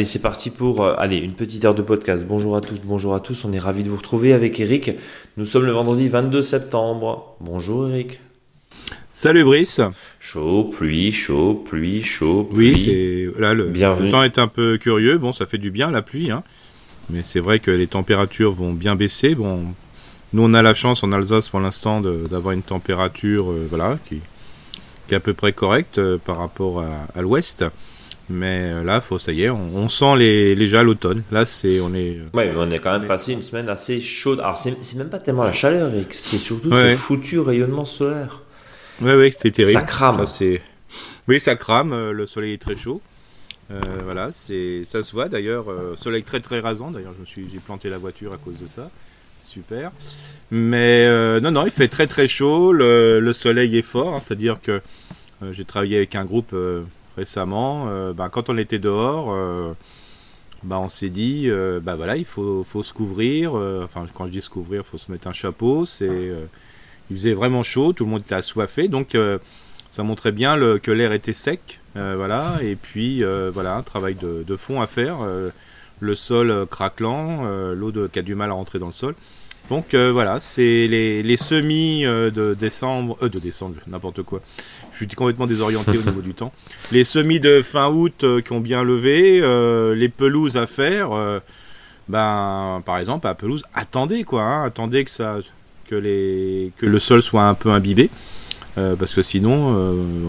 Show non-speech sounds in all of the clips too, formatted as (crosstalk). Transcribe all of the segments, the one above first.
Allez, c'est parti pour euh, allez, une petite heure de podcast. Bonjour à toutes, bonjour à tous. On est ravis de vous retrouver avec Eric. Nous sommes le vendredi 22 septembre. Bonjour Eric. Salut Brice. Chaud, pluie, chaud, pluie, chaud, pluie. Oui, c'est là le, le, temps est un peu curieux. Bon, ça fait du bien la pluie, hein. Mais c'est vrai que les températures vont bien baisser. Bon, nous on a la chance en Alsace pour l'instant d'avoir une température, euh, voilà, qui, qui, est à peu près correcte euh, par rapport à, à l'ouest. Mais euh, là, faut, ça y est, on, sent les, déjà l'automne. Là, c'est, on est. Ouais, mais on est quand même passé une semaine assez chaude. Alors, c'est même pas tellement la chaleur, c'est surtout ce foutu rayonnement solaire. Ouais, ouais, c'était terrible. Ça crame. oui, ça crame. Euh, le soleil est très chaud. Euh, voilà, c'est, ça se voit d'ailleurs. soleil très très rasant. D'ailleurs, je me suis, j'ai planté la voiture à cause de ça. super. Mais non, non, il fait très très chaud. Le, soleil est fort. Hein, c'est-à-dire que j'ai travaillé avec un groupe récemment, euh, bah, quand on était dehors, euh, bah, on s'est dit, euh, bah voilà, il faut, faut se couvrir. enfin, quand je dis se couvrir, il faut se mettre un chapeau. C'est, il faisait vraiment chaud, tout le monde était assoiffé, donc ça montrait bien le, que l'air était sec, voilà. Et puis voilà, un travail de, fond à faire. le sol craquelant, l'eau qui a du mal à rentrer dans le sol. Donc voilà, c'est les, les semis de décembre, de décembre, n'importe quoi, suis complètement désorienté au niveau du temps. (laughs) Les semis de fin août euh, qui ont bien levé, euh, les pelouses à faire, euh, ben, par exemple, à pelouse, attendez quoi, hein, attendez que ça, que les, que le sol soit un peu imbibé, parce que sinon,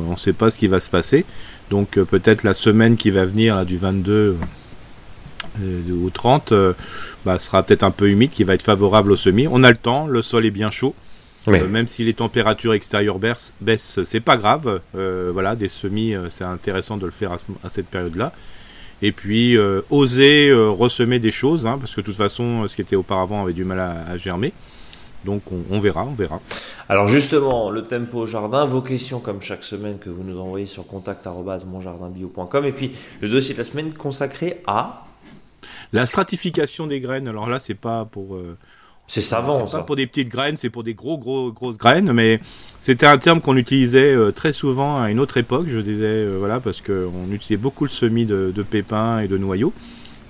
on ne sait pas ce qui va se passer. Donc peut-être la semaine qui va venir, du 22 au 30, bah, sera peut-être un peu humide, qui va être favorable aux semis. On a le temps, le sol est bien chaud. Euh, même si les températures extérieures baissent, baissent c'est pas grave. Euh, voilà, des semis, euh, c'est intéressant de le faire à, cette période-là. Et puis oser ressemer des choses, hein, parce que de toute façon, ce qui était auparavant avait du mal à, germer. Donc on, verra, on verra. Alors justement, le tempo jardin, vos questions comme chaque semaine que vous nous envoyez sur contact@monjardinbio.com et puis le dossier de la semaine consacré à la stratification des graines. Alors là, c'est pas pour c'est savant, ça. Pas pour des petites graines, c'est pour des gros, gros, grosses graines, mais c'était un terme qu'on utilisait euh, très souvent à une autre époque, je disais, euh, voilà, parce qu'on utilisait beaucoup le semis de, pépins et de noyaux.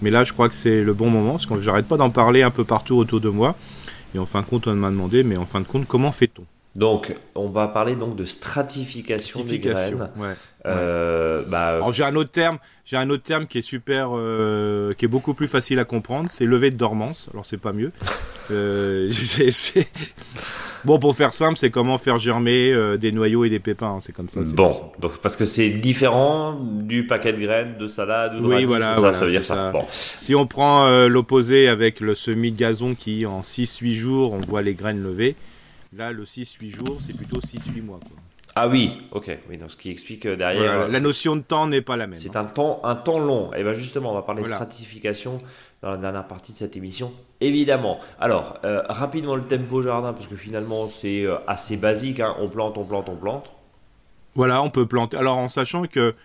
Mais là, je crois que c'est le bon moment, parce que j'arrête pas d'en parler un peu partout autour de moi. Et en fin de compte, on m'a demandé, mais en fin de compte, comment fait-on? Donc, on va parler donc de stratification, des graines. Euh, bah, Alors j'ai un autre terme, j'ai un autre terme qui est super, euh, qui est beaucoup plus facile à comprendre, c'est lever de dormance. Alors c'est pas mieux. Euh, (laughs) bon, pour faire simple, c'est comment faire germer des noyaux et des pépins. Hein, c'est comme ça. Bon, donc parce que c'est différent du paquet de graines de salade ou de oui, voilà, ça, ça veut dire ça. Bon. Si on prend l'opposé avec le semis de gazon qui en 6-8 jours, on voit les graines levées. Là, le 6-8 jours, c'est plutôt 6-8 mois. Quoi. Ah oui, ok. Oui, donc ce qui explique euh, derrière. la notion de temps n'est pas la même. C'est un temps, un temps long. Et bien justement, on va parler de stratification dans la dernière partie de cette émission, évidemment. Alors, euh, rapidement le tempo jardin, parce que finalement c'est euh, assez basique. Hein. On plante, on plante, on plante. Voilà, on peut planter. Alors en sachant que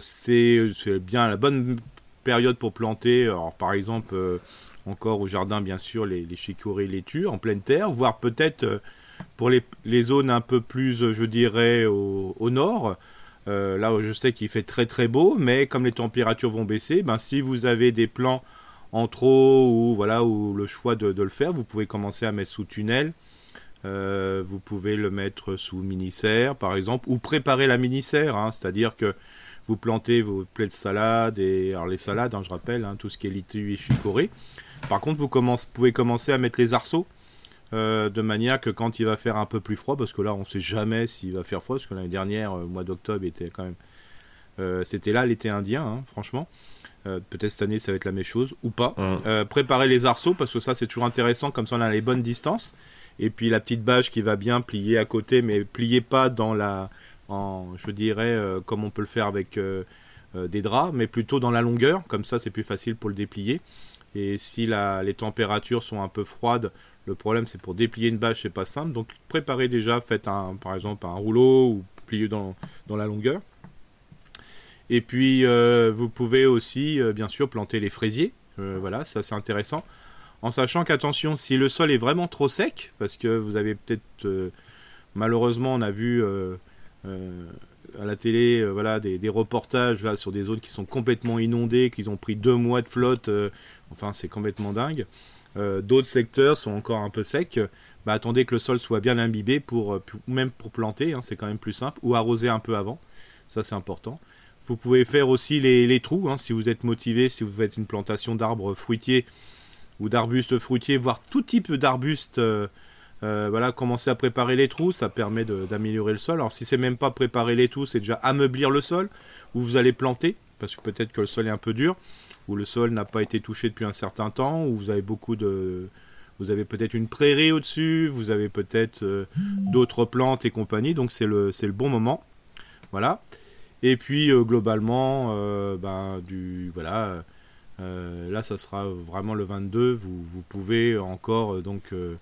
c'est bien la bonne période pour planter. Alors par exemple encore au jardin, bien sûr, les, les chicorées laitues en pleine terre, voire peut-être euh, pour les, zones un peu plus, je dirais, au, nord. Euh, là, je sais qu'il fait très très beau, mais comme les températures vont baisser, ben, si vous avez des plants en trop ou voilà ou le choix de, le faire, vous pouvez commencer à mettre sous tunnel. Euh, vous pouvez le mettre sous mini-serre, par exemple, ou préparer la mini-serre, hein, c'est-à-dire que vous plantez vos plaies de salade et alors les salades, hein, je rappelle, hein, tout ce qui est litu et chicorée. Par contre, vous pouvez commencer à mettre les arceaux. Euh, de manière que quand il va faire un peu plus froid, parce que là on ne sait jamais s'il va faire froid, parce que l'année dernière, euh, mois d'octobre était quand même, euh, c'était là l'été indien, hein, franchement. Peut-être cette année ça va être la même chose ou pas. préparer les arceaux parce que ça c'est toujours intéressant, comme ça on a les bonnes distances. Et puis la petite bâche qui va bien plier à côté, mais plier pas dans la, en, je dirais comme on peut le faire avec des draps, mais plutôt dans la longueur. Comme ça c'est plus facile pour le déplier. Et si les températures sont un peu froides, le problème c'est pour déplier une bâche, c'est pas simple. Donc préparez déjà, faites un, par exemple un rouleau ou pliez dans, dans la longueur. Et puis euh, vous pouvez aussi euh, bien sûr planter les fraisiers. Euh, voilà, ça c'est intéressant. En sachant qu'attention, si le sol est vraiment trop sec, parce que vous avez peut-être malheureusement on a vu à la télé voilà, des, reportages là, sur des zones qui sont complètement inondées, qu'ils ont pris deux mois de flotte. Enfin, c'est complètement dingue. D'autres secteurs sont encore un peu secs. Bah, attendez que le sol soit bien imbibé pour, même pour planter, hein, c'est quand même plus simple, ou arroser un peu avant. Ça, c'est important. Vous pouvez faire aussi les, trous, hein, si vous êtes motivé, si vous faites une plantation d'arbres fruitiers ou d'arbustes fruitiers, voire tout type d'arbustes. Euh, euh, voilà, commencer à préparer les trous, ça permet d'améliorer le sol. Alors si c'est même pas préparer les trous, c'est déjà ameublir le sol où vous allez planter, parce que peut-être que le sol est un peu dur, le sol n'a pas été touché depuis un certain temps, ou vous avez beaucoup de, vous avez peut-être une prairie au-dessus, vous avez peut-être euh, d'autres plantes et compagnie, donc c'est le, le bon moment. Voilà. Et puis globalement, ben, du voilà, euh, là, ça sera vraiment le 22. Vous, pouvez encore euh, donc euh,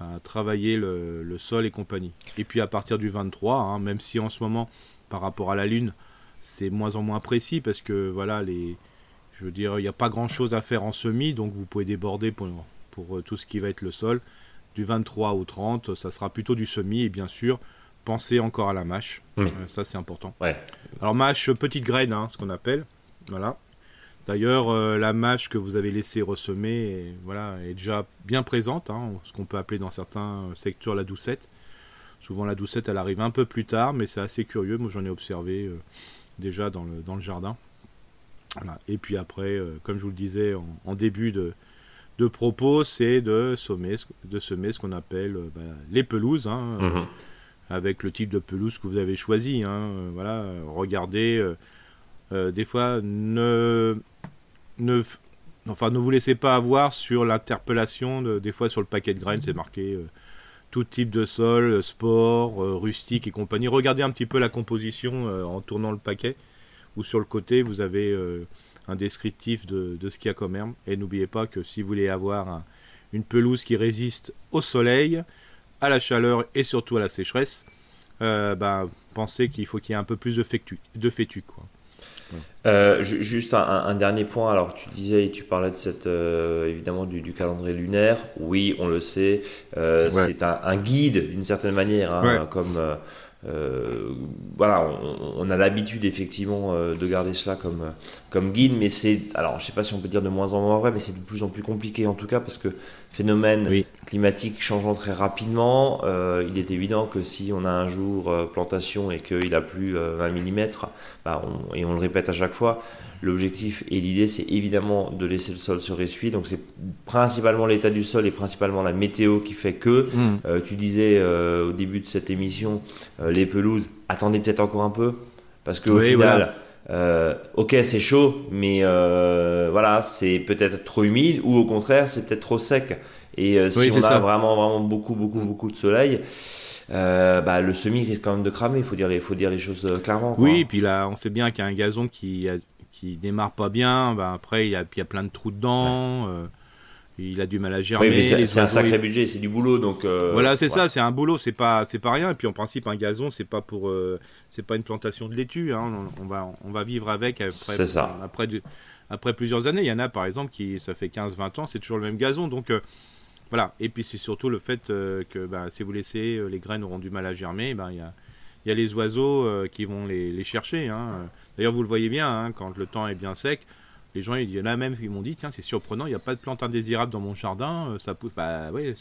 ben, travailler le, sol et compagnie. Et puis à partir du 23, hein, même si en ce moment, par rapport à la Lune, c'est moins en moins précis parce que voilà, les, je veux dire, il n'y a pas grand chose à faire en semi, donc vous pouvez déborder pour, pour tout ce qui va être le sol. Du 23 au 30, ça sera plutôt du semi et bien sûr, pensez encore à la mâche. ça, c'est important. Ouais. Alors, mâche, petite graine, hein, ce qu'on appelle. Voilà. D'ailleurs, euh, la mâche que vous avez laissé ressemer est, voilà, est déjà bien présente, hein, ce qu'on peut appeler dans certains secteurs la doucette. Souvent la doucette, elle arrive un peu plus tard, mais c'est assez curieux. Moi, j'en ai observé euh, déjà dans le, dans le jardin. Et puis après, euh, comme je vous le disais en, début de, de propos, c'est de semer, de semer ce qu'on appelle bah, les pelouses, hein, mhm. avec le type de pelouse que vous avez choisi. Hein, voilà, regardez. des fois, ne ne, enfin, ne vous laissez pas avoir sur l'interpellation. des fois, sur le paquet de graines, c'est marqué euh, tout type de sol, euh, sport, euh, rustique et compagnie. Regardez un petit peu la composition en tournant le paquet. Ou sur le côté, vous avez un descriptif de, ce qu'il y a comme herbe. Et n'oubliez pas que si vous voulez avoir une pelouse qui résiste au soleil, à la chaleur et surtout à la sécheresse, ben, pensez qu'il faut qu'il y ait un peu plus de fétu, de fétu quoi. Euh, juste un, dernier point. Alors, tu disais, tu parlais de cette, euh, évidemment, du, calendrier lunaire. Oui, on le sait. Euh, c'est un, guide d'une certaine manière, hein, comme euh, voilà, on, a l'habitude effectivement euh, de garder cela comme, comme guide, mais c'est, alors je sais pas si on peut dire de moins en moins vrai, mais c'est de plus en plus compliqué en tout cas parce que phénomène climatique changeant très rapidement, euh, il est évident que si on a un jour plantation et qu'il a plus 20 mm, bah, et on le répète à chaque fois, L'objectif et l'idée, c'est évidemment de laisser le sol se ressuyer. Donc, c'est principalement l'état du sol et principalement la météo qui fait que. Mm. Euh, tu disais euh, au début de cette émission, euh, les pelouses, attendez peut-être encore un peu. Parce qu'au final, ok, c'est chaud, mais voilà, c'est peut-être trop humide ou au contraire, c'est peut-être trop sec. Et si on a vraiment, vraiment beaucoup, beaucoup, beaucoup de soleil. bah, le semi risque quand même de cramer, il faut dire, faut dire les choses clairement. Oui, et puis là, on sait bien qu'il y a un gazon qui a qui démarre pas bien, ben après il y, a, il y a plein de trous dedans. Euh, il a du mal à gérer. Oui, c'est un sacré budget, c'est du boulot, donc. Euh, voilà, c'est ça, c'est un boulot, c'est pas, c'est pas rien. Et puis en principe, un gazon, c'est pas pour, euh, c'est pas une plantation de laitue. Hein. On, va, on va vivre avec après, ça. après, après plusieurs années. Il y en a, par exemple, qui, ça fait 15-20 ans, c'est toujours le même gazon, donc. Voilà. Et puis c'est surtout le fait que ben, si vous laissez, les graines auront du mal à germer. Ben il y a, il y a les oiseaux qui vont les, chercher. Hein. D'ailleurs, vous le voyez bien, hein, quand le temps est bien sec, les gens, il y en a même qui m'ont dit, tiens, c'est surprenant, il n'y a pas de plantes indésirables dans mon jardin, euh, ça pousse, bah oui,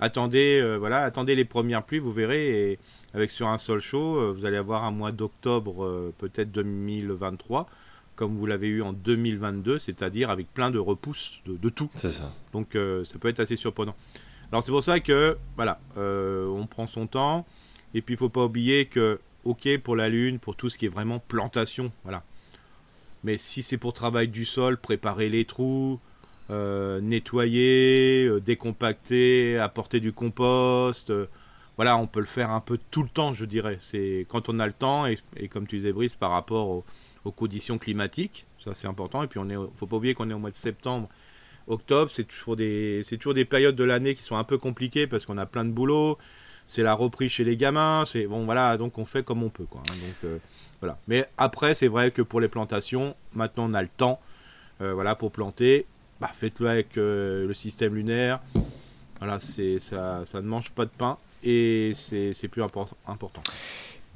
attendez, euh, voilà, attendez les premières pluies, vous verrez, avec sur un sol chaud, euh, vous allez avoir un mois d'octobre, peut-être 2023, comme vous l'avez eu en 2022, c'est-à-dire avec plein de repousses de, tout. C'est ça. Donc ça peut être assez surprenant. Alors c'est pour ça que, voilà, on prend son temps, et puis il faut pas oublier que ok pour la lune, pour tout ce qui est vraiment plantation, voilà. Mais si c'est pour travail du sol, préparer les trous, euh, nettoyer, euh, décompacter, apporter du compost, euh, voilà, on peut le faire un peu tout le temps, je dirais. C'est quand on a le temps et, comme tu disais Brice, par rapport aux, conditions climatiques, ça c'est important. Et puis on est, faut pas oublier qu'on est au mois de septembre, octobre, c'est toujours des, c'est toujours des périodes de l'année qui sont un peu compliquées parce qu'on a plein de boulot c'est la reprise chez les gamins, c'est bon voilà, donc on fait comme on peut quoi. Hein. donc euh, voilà. Mais après, c'est vrai que pour les plantations, maintenant on a le temps, euh, voilà, pour planter. Bah, faites-le avec euh, le système lunaire. Voilà, c'est ça, ça ne mange pas de pain et c'est plus important.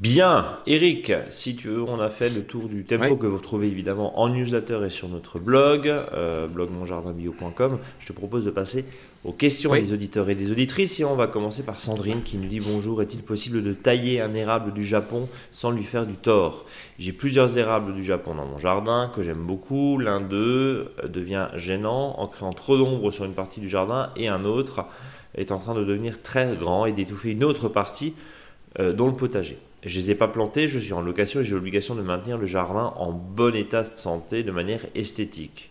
Bien, Eric, si tu veux, on a fait le tour du tempo que vous retrouvez évidemment en newsletter et sur notre blog, euh, blogmonjardinbio.com. Je te propose de passer aux questions des auditeurs et des auditrices et on va commencer par Sandrine qui nous dit bonjour, est-il possible de tailler un érable du Japon sans lui faire du tort? J'ai plusieurs érables du Japon dans mon jardin que j'aime beaucoup, l'un d'eux devient gênant en créant trop d'ombre sur une partie du jardin et un autre est en train de devenir très grand et d'étouffer une autre partie euh, dont le potager. Je les ai pas plantés, je suis en location et j'ai l'obligation de maintenir le jardin en bon état de santé de manière esthétique.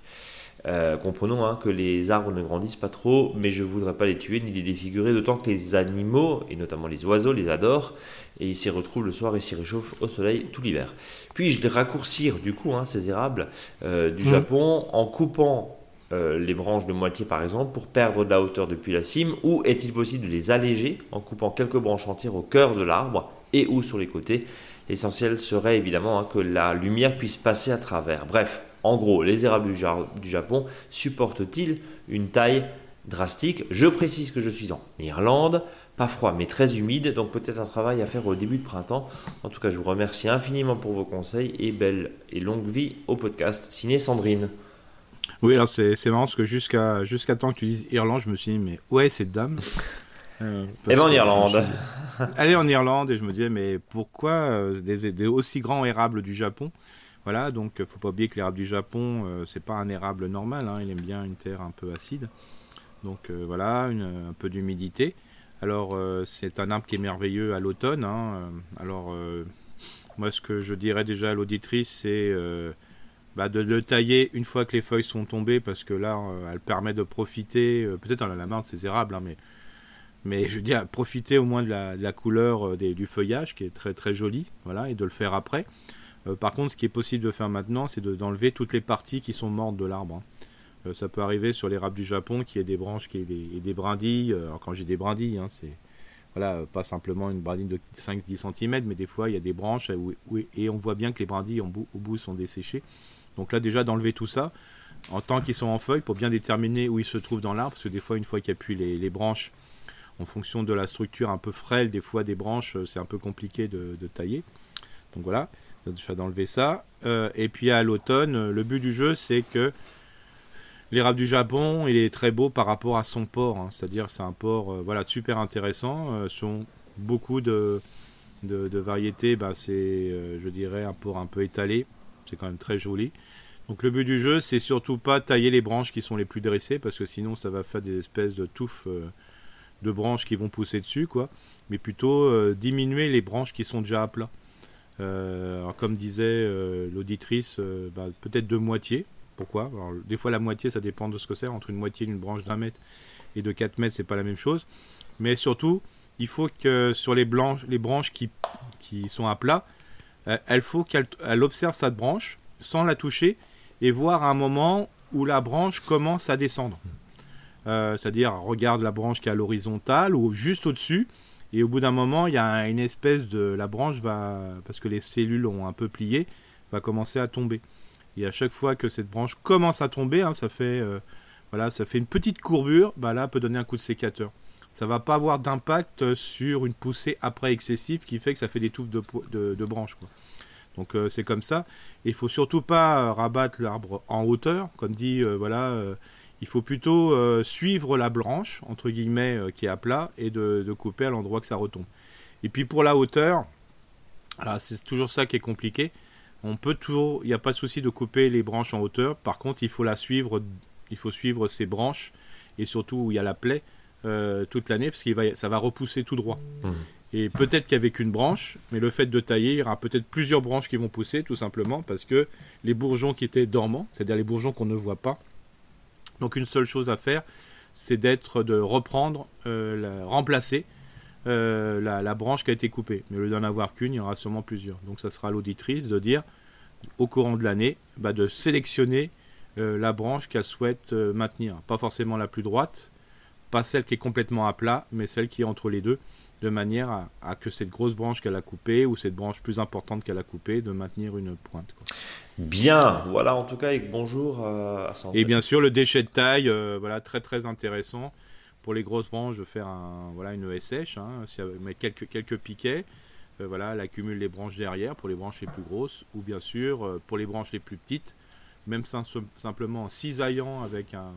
Euh, comprenons hein, que les arbres ne grandissent pas trop, mais je ne voudrais pas les tuer ni les défigurer, d'autant que les animaux, et notamment les oiseaux, les adorent, et ils s'y retrouvent le soir et s'y réchauffent au soleil tout l'hiver. Puis-je les raccourcir, du coup, hein, ces érables euh, du mmh. Japon, en coupant euh, les branches de moitié par exemple pour perdre de la hauteur depuis la cime ou est-il possible de les alléger en coupant quelques branches entières au cœur de l'arbre et ou sur les côtés. L'essentiel serait évidemment hein, que la lumière puisse passer à travers. Bref, en gros, les érables du, Japon supportent-ils une taille drastique? Je précise que je suis en Irlande, pas froid mais très humide, donc peut-être un travail à faire au début de printemps. En tout cas, je vous remercie infiniment pour vos conseils et belle et longue vie au podcast. Signé Sandrine. Oui, alors c'est marrant parce que jusqu'à jusqu'à temps que tu dises Irlande, je me suis dit, mais ouais, cette dame. (laughs) Euh, et ben en Irlande. (laughs) Allez en Irlande et je me disais mais pourquoi euh, des, aussi grands érables du Japon? Voilà donc faut pas oublier que l'érable du Japon euh, c'est pas un érable normal, hein, il aime bien une terre un peu acide. Donc euh, voilà un peu d'humidité. Alors c'est un arbre qui est merveilleux à l'automne. Hein, alors moi ce que je dirais déjà à l'auditrice c'est bah, de le tailler une fois que les feuilles sont tombées parce que là elle permet de profiter peut-être en a la main de ces érables hein, mais mais je veux dire, profiter au moins de la, couleur euh, du feuillage qui est très très joli, voilà, et de le faire après. Euh, par contre, ce qui est possible de faire maintenant, c'est d'enlever toutes les parties qui sont mortes de l'arbre. Hein. Euh, ça peut arriver sur les l'érable du Japon qui ait des branches, qui des, des brindilles. alors quand j'ai des brindilles, hein, c'est voilà, pas simplement une brindille de 5-10 cm, mais des fois il y a des branches et on voit bien que les brindilles au bout sont desséchées. Donc là déjà d'enlever tout ça, en tant qu'ils sont en feuilles, pour bien déterminer où ils se trouvent dans l'arbre, parce que des fois une fois qu'il n'y a plus les branches, en fonction de la structure un peu frêle, des fois des branches, euh, c'est un peu compliqué de, tailler. Donc voilà, je vais d'enlever ça. Euh, et puis à l'automne, euh, le but du jeu, c'est que l'érable du Japon, il est très beau par rapport à son port. Hein. C'est-à-dire, c'est un port voilà, super intéressant. sont beaucoup de, de, variétés, ben, c'est, je dirais, un port un peu étalé. C'est quand même très joli. Donc le but du jeu, c'est surtout pas tailler les branches qui sont les plus dressées, parce que sinon ça va faire des espèces de touffes de branches qui vont pousser dessus, quoi, mais plutôt euh, diminuer les branches qui sont déjà à plat. Euh, alors comme disait euh, l'auditrice, bah, peut-être de moitié. Pourquoi? Des fois la moitié, ça dépend de ce que c'est. Entre une moitié d'une branche d'un mètre et de 4 mètres, c'est pas la même chose. Mais surtout, il faut que sur les, blanches, les branches qui, sont à plat, elle faut qu'elle observe cette branche sans la toucher et voir un moment où la branche commence à descendre. Euh, c'est-à-dire regarde la branche qui est à l'horizontale ou juste au-dessus, et au bout d'un moment, il y a une espèce de la branche va parce que les cellules ont un peu plié, va commencer à tomber. Et à chaque fois que cette branche commence à tomber, hein, ça fait euh, voilà, ça fait une petite courbure, bah là peut donner un coup de sécateur. Ça va pas avoir d'impact sur une poussée après excessive qui fait que ça fait des touffes de, branches. Donc euh, c'est comme ça. Il faut surtout pas rabattre l'arbre en hauteur, comme dit voilà il faut plutôt euh, suivre la branche, entre guillemets, euh, qui est à plat, et de, couper à l'endroit que ça retombe. Et puis pour la hauteur, c'est toujours ça qui est compliqué. On peut toujours, il n'y a pas de souci de couper les branches en hauteur. Par contre, il faut la suivre, il faut suivre ces branches et surtout où il y a la plaie euh, toute l'année parce que ça va repousser tout droit. Mmh. Et peut-être qu'avec une branche, mais le fait de tailler, il y aura peut-être plusieurs branches qui vont pousser tout simplement parce que les bourgeons qui étaient dormants, c'est-à-dire les bourgeons qu'on ne voit pas, donc une seule chose à faire, c'est d'être de reprendre, euh, remplacer euh, la, branche qui a été coupée. Mais au lieu d'en avoir qu'une, il y aura sûrement plusieurs. Donc ça sera l'auditrice de dire au courant de l'année, bah, de sélectionner euh, la branche qu'elle souhaite maintenir. Pas forcément la plus droite, pas celle qui est complètement à plat, mais celle qui est entre les deux, de manière à, que cette grosse branche qu'elle a coupée ou cette branche plus importante qu'elle a coupée, de maintenir une pointe. Bien, voilà en tout cas, et bonjour euh, à Et bien sûr, le déchet de taille, euh, voilà, très très intéressant. Pour les grosses branches, de faire un, voilà, une ESH, hein, avec quelques, quelques piquets. voilà, elle accumule les branches derrière pour les branches les plus grosses, ou bien sûr pour les branches les plus petites, même simplement en cisaillant avec un,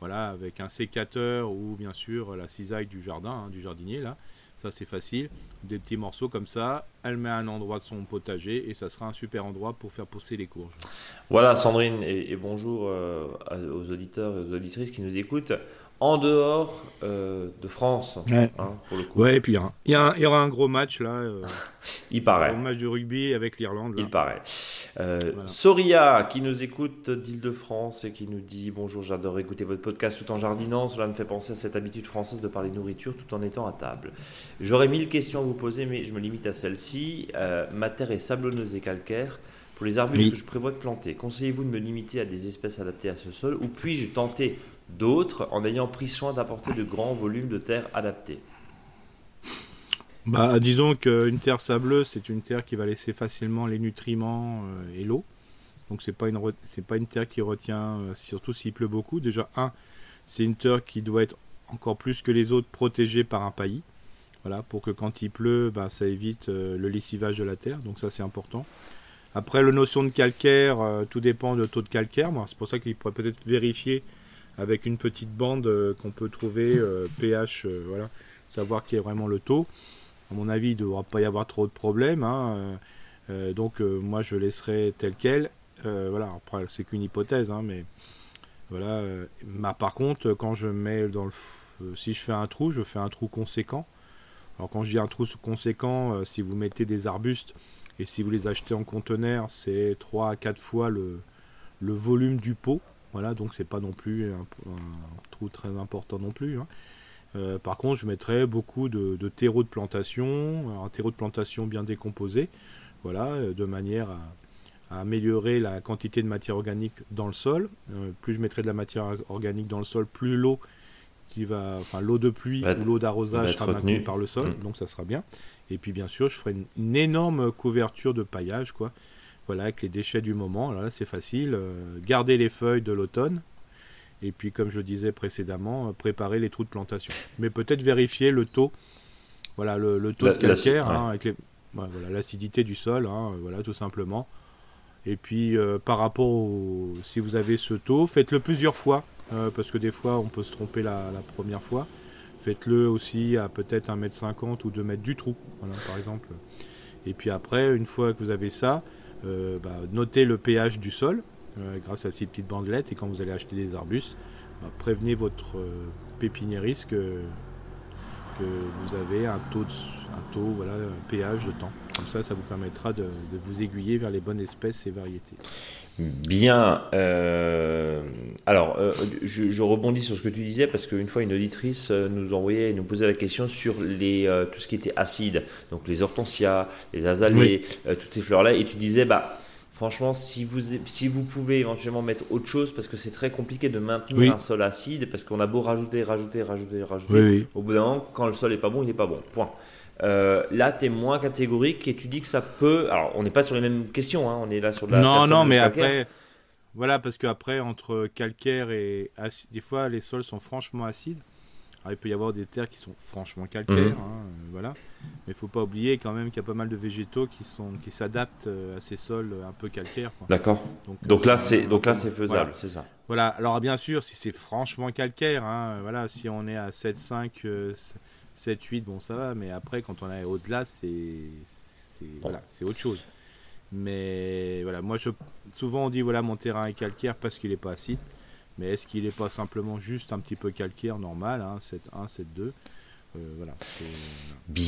voilà, avec un sécateur ou bien sûr la cisaille du jardin, hein, du jardinier là. C'est facile. Des petits morceaux comme ça. Elle met à un endroit de son potager et ça sera un super endroit pour faire pousser les courges. Voilà Sandrine et, bonjour euh, aux auditeurs et aux auditrices qui nous écoutent en dehors euh, de France. Ouais. Hein, pour le coup. Ouais, et puis il y, y, aura un gros match là. Euh, (laughs) il paraît. Un match de rugby avec l'Irlande. Il paraît. Euh, Soria qui nous écoute d'Île-de-France et qui nous dit bonjour, j'adore écouter votre podcast tout en jardinant. Cela me fait penser à cette habitude française de parler nourriture tout en étant à table. J'aurais mille questions à vous poser, mais je me limite à celle-ci. ma terre est sablonneuse et calcaire. Pour les arbustes que je prévois de planter, conseillez-vous de me limiter à des espèces adaptées à ce sol ou puis-je tenter d'autres en ayant pris soin d'apporter de grands volumes de terre adaptés bah, disons qu'une terre sableuse, c'est une terre qui va laisser facilement les nutriments euh, et l'eau. Donc c'est pas pas une terre qui retient, euh, surtout s'il pleut beaucoup. Déjà un, c'est une terre qui doit être encore plus que les autres protégée par un paillis. Voilà, pour que quand il pleut, bah, ça évite euh, le lessivage de la terre. Donc ça c'est important. Après, la notion de calcaire, tout dépend du taux de calcaire. c'est pour ça qu'il pourrait peut-être vérifier avec une petite bande euh, qu'on peut trouver pH, euh, voilà, savoir qui est vraiment le taux. À mon avis, il ne devra pas y avoir trop de problèmes. Hein, euh, donc moi je laisserai tel quel. voilà, c'est qu'une hypothèse, hein, mais voilà. par contre, quand je mets dans le, si je fais un trou, je fais un trou conséquent. Alors quand je dis un trou conséquent, si vous mettez des arbustes et si vous les achetez en conteneur, c'est 3 à 4 fois le volume du pot. Voilà, donc c'est pas non plus un, trou très important non plus. Hein. Euh, par contre, je mettrais beaucoup de, terreau de plantation, un terreau de plantation bien décomposé, voilà, euh, de manière à, améliorer la quantité de matière organique dans le sol. Euh, plus je mettrai de la matière organique dans le sol, plus l'eau qui va, enfin l'eau de pluie ou l'eau d'arrosage sera maintenue par le sol, mmh. donc ça sera bien. Et puis bien sûr, je ferai une, une énorme couverture de paillage, quoi, voilà, avec les déchets du moment, là c'est facile. Euh, garder les feuilles de l'automne. Et puis, comme je le disais précédemment, euh, préparer les trous de plantation. Mais peut-être vérifier le taux, voilà, le, taux de calcaire, hein, avec voilà, l'acidité du sol, hein, voilà, tout simplement. Et puis, euh, par rapport au, si vous avez ce taux, faites-le plusieurs fois, parce que des fois, on peut se tromper la, la première fois. Faites-le aussi à peut-être 1m50 ou 2 mètres du trou, voilà, par exemple. Et puis après, une fois que vous avez ça, euh, bah, notez le pH du sol euh, grâce à ces petites bandelettes et quand vous allez acheter des arbustes, bah, prévenez votre euh, pépiniériste que, vous avez un taux, taux voilà, pH de temps. Comme ça, ça vous permettra de, vous aiguiller vers les bonnes espèces et variétés. Bien. alors, je, rebondis sur ce que tu disais parce qu'une fois, une auditrice nous envoyait et nous posait la question sur les, tout ce qui était acide. Donc, les hortensias, les azalées, toutes ces fleurs-là. Et tu disais, bah. Franchement, si vous, si vous pouvez éventuellement mettre autre chose, parce que c'est très compliqué de maintenir un sol acide, parce qu'on a beau rajouter, rajouter, rajouter, rajouter, au bout d'un moment, quand le sol n'est pas bon, il n'est pas bon. Point. Euh, là, tu es moins catégorique et tu dis que ça peut. Alors, on n'est pas sur les mêmes questions, hein, on est là sur la. Non, non, mais après. Voilà, parce qu'après, entre calcaire et acide, des fois, les sols sont franchement acides. Alors, il peut y avoir des terres qui sont franchement calcaires, mhm. hein, euh, voilà. Mais il faut pas oublier quand même qu'il y a pas mal de végétaux qui sont qui s'adaptent euh, à ces sols un peu calcaires. D'accord. Donc, là, c'est donc là, c'est faisable, c'est ça. Voilà. Alors bien sûr, si c'est franchement calcaire, hein, voilà, si on est à 7,5 7, 8, bon ça va, mais après quand on est au-delà, c'est voilà, c'est autre chose. Mais voilà, moi je souvent on dit voilà mon terrain est calcaire parce qu'il n'est pas acide. Mais est-ce qu'il n'est pas simplement juste un petit peu calcaire normal, hein, 7-1, 7-2 euh, voilà.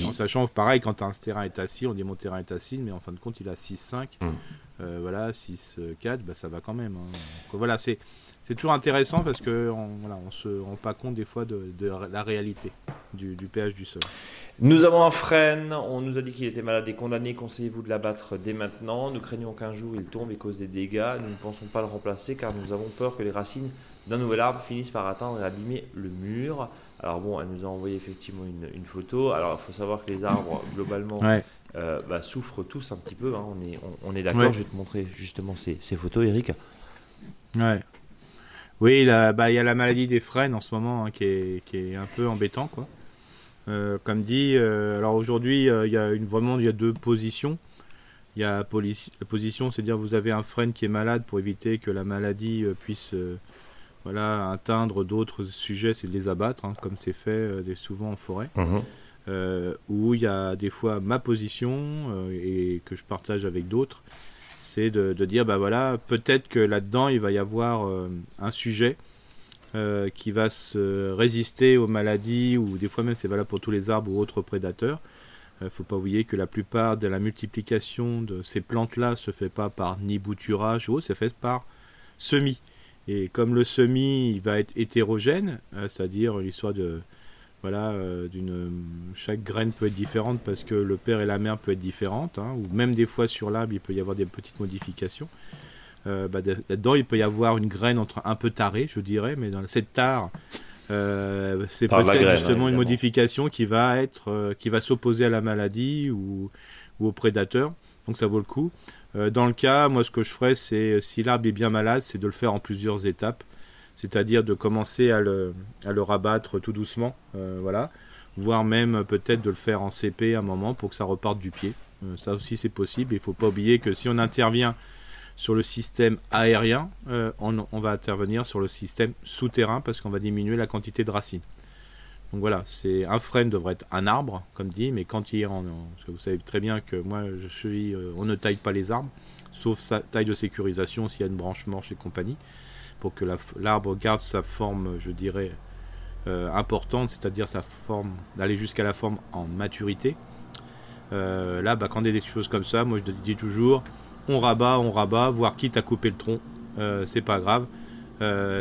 En sachant pareil, quand un terrain est acide, on dit mon terrain est acide, mais en fin de compte, il a 6-5. Hum. Euh, voilà, 6-4, bah, ça va quand même. Hein. voilà, c'est c'est toujours intéressant parce que on, voilà, on se rend pas compte des fois de, la réalité du, pH du sol. Nous avons un frêne, on nous a dit qu'il était malade et condamné, conseillez-vous de l'abattre dès maintenant. Nous craignons qu'un jour il tombe et cause des dégâts. Nous ne pensons pas le remplacer car nous avons peur que les racines d'un nouvel arbre finissent par atteindre et abîmer le mur. Alors bon, elle nous a envoyé effectivement une, photo. Alors il faut savoir que les arbres, globalement, euh, bah, souffrent tous un petit peu. Hein. On est, on, est d'accord. Je vais te montrer justement ces, ces photos, Eric. Ouais. Oui, bah, il y a la maladie des frênes en ce moment hein, qui, est, qui, est, un peu embêtant. Quoi. comme dit, alors aujourd'hui, il y a une, vraiment il y a deux positions. Il y a la position, c'est à dire vous avez un frêne qui est malade pour éviter que la maladie puisse voilà, atteindre d'autres sujets, c'est de les abattre, hein, comme c'est fait souvent en forêt. Euh, où il y a des fois ma position euh, et que je partage avec d'autres, de, dire bah voilà, peut-être que là-dedans il va y avoir euh, un sujet qui va se résister aux maladies ou des fois même c'est valable pour tous les arbres ou autres prédateurs. Il ne faut pas oublier que la plupart de la multiplication de ces plantes-là se fait pas par ni bouturage ou c'est fait par semis. Et comme le semis il va être hétérogène, c'est-à-dire l'histoire de voilà, euh, d'une chaque graine peut être différente parce que le père et la mère peuvent être différentes, hein, ou même des fois sur l'arbre il peut y avoir des petites modifications. Euh, bah, là-dedans il peut y avoir une graine entre un peu tarée, je dirais, mais dans cette tare, euh, c'est peut-être justement une modification qui va être, qui va s'opposer à la maladie ou, ou, au prédateur, donc ça vaut le coup. dans le cas, moi ce que je ferais, c'est si l'arbre est bien malade, c'est de le faire en plusieurs étapes c'est-à-dire de commencer à le, à le, rabattre tout doucement, euh, voilà, voire même peut-être de le faire en CP à un moment pour que ça reparte du pied. Euh, ça aussi c'est possible. Il ne faut pas oublier que si on intervient sur le système aérien, euh, on, va intervenir sur le système souterrain parce qu'on va diminuer la quantité de racines. Donc voilà, c'est un frêne devrait être un arbre, comme dit, mais quand il est en, vous savez très bien que moi je suis, on ne taille pas les arbres, sauf sa taille de sécurisation s'il y a une branche morche et compagnie pour que l'arbre garde sa forme, je dirais, euh, importante, c'est-à-dire sa forme, d'aller jusqu'à la forme en maturité. Euh, là, bah, quand il y a des choses comme ça, moi je dis toujours, on rabat, on rabat, voire quitte à couper le tronc, euh, c'est pas grave.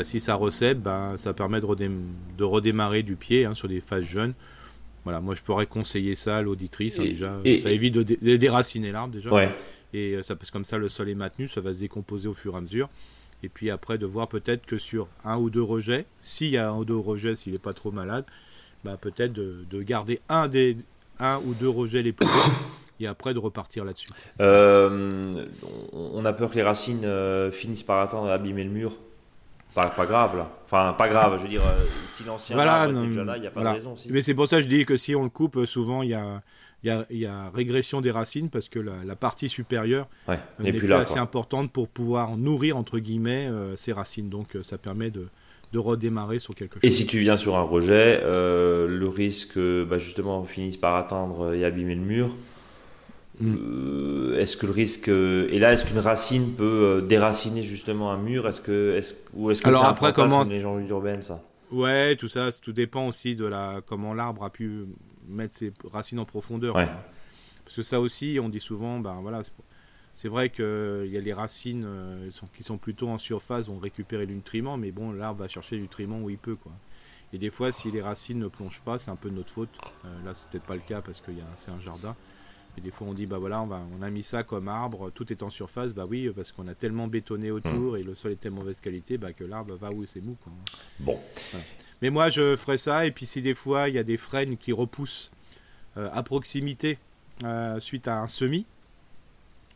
si ça recède, bah, ça permet de, redémarrer du pied hein, sur des phases jeunes. Voilà, moi je pourrais conseiller ça à l'auditrice. Hein, déjà, ça évite de, déraciner l'arbre déjà. Et ça, parce que comme ça le sol est maintenu, ça va se décomposer au fur et à mesure. Et puis après, de voir peut-être que sur un ou deux rejets, s'il y a un ou deux rejets, s'il n'est pas trop malade, bah peut-être de, garder un, des, un ou deux rejets les plus (coughs) et après de repartir là-dessus. Euh, on a peur que les racines euh, finissent par atteindre abîmer le mur. Pas, pas, grave là. Enfin, pas grave, je veux dire, euh, si l'ancien voilà, déjà là, il n'y a pas de raison. Mais c'est pour ça que je dis que si on le coupe, souvent il y a il y, a, régression des racines parce que la, partie supérieure n'est plus, assez importante pour pouvoir nourrir entre guillemets euh, ces racines. Donc euh, ça permet de, redémarrer sur quelque chose. Et si tu viens sur un rejet, euh, le risque bah, justement finisse par atteindre et abîmer le mur. Mm. est-ce que le risque et là est-ce qu'une racine peut déraciner justement un mur? Est-ce que est ou est-ce que c'est un après, comment... une légende urbaine ça? Ouais, tout ça, tout dépend aussi de la comment l'arbre a pu mettre ses racines en profondeur. Parce que ça aussi, on dit souvent, ben voilà, c'est vrai qu'il y a les racines euh, qui sont plutôt en surface, vont récupérer le nutriment, mais bon, l'arbre va chercher le nutriment où il peut, quoi. Et des fois, si les racines ne plongent pas, c'est un peu de notre faute. Euh, là, c'est peut-être pas le cas parce que c'est un jardin. Et des fois, on dit, bah voilà, on, va, on a mis ça comme arbre, tout est en surface. Bah oui, parce qu'on a tellement bétonné autour mmh. et le sol est tellement mauvaise qualité bah, que l'arbre va où c'est mou. Quoi. Bon. Mais moi, je ferai ça. Et puis, si des fois, il y a des frênes qui repoussent euh, à proximité euh, suite à un semis,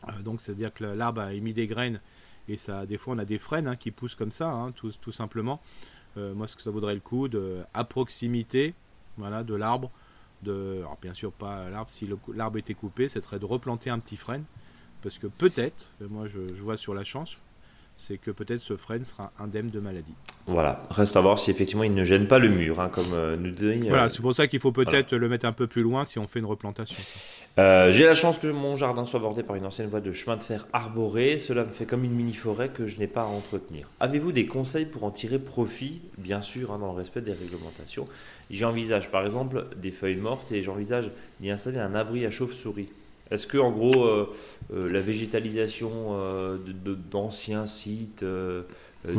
euh, donc c'est-à-dire que l'arbre a émis des graines et ça, des fois, on a des frênes hein, qui poussent comme ça, hein, tout, simplement. moi, ce que ça vaudrait le coup, de, à proximité voilà, de l'arbre, de, alors bien sûr pas l'arbre, si l'arbre était coupé, ce serait de replanter un petit frêne, parce que peut-être, moi je vois sur la chance, c'est que peut-être ce frêne sera indemne de maladie. Voilà, reste à voir si effectivement il ne gêne pas le mur, hein, comme euh, nous dit. Voilà, c'est pour ça qu'il faut peut-être le mettre un peu plus loin si on fait une replantation. Euh, j'ai la chance que mon jardin soit bordé par une ancienne voie de chemin de fer arborée. Cela me fait comme une mini-forêt que je n'ai pas à entretenir. Avez-vous des conseils pour en tirer profit? Bien sûr, hein, dans le respect des réglementations. J'envisage par exemple des feuilles mortes et j'envisage d'y installer un abri à chauve-souris. Est-ce que, en gros, euh, euh, la végétalisation euh, d'anciens sites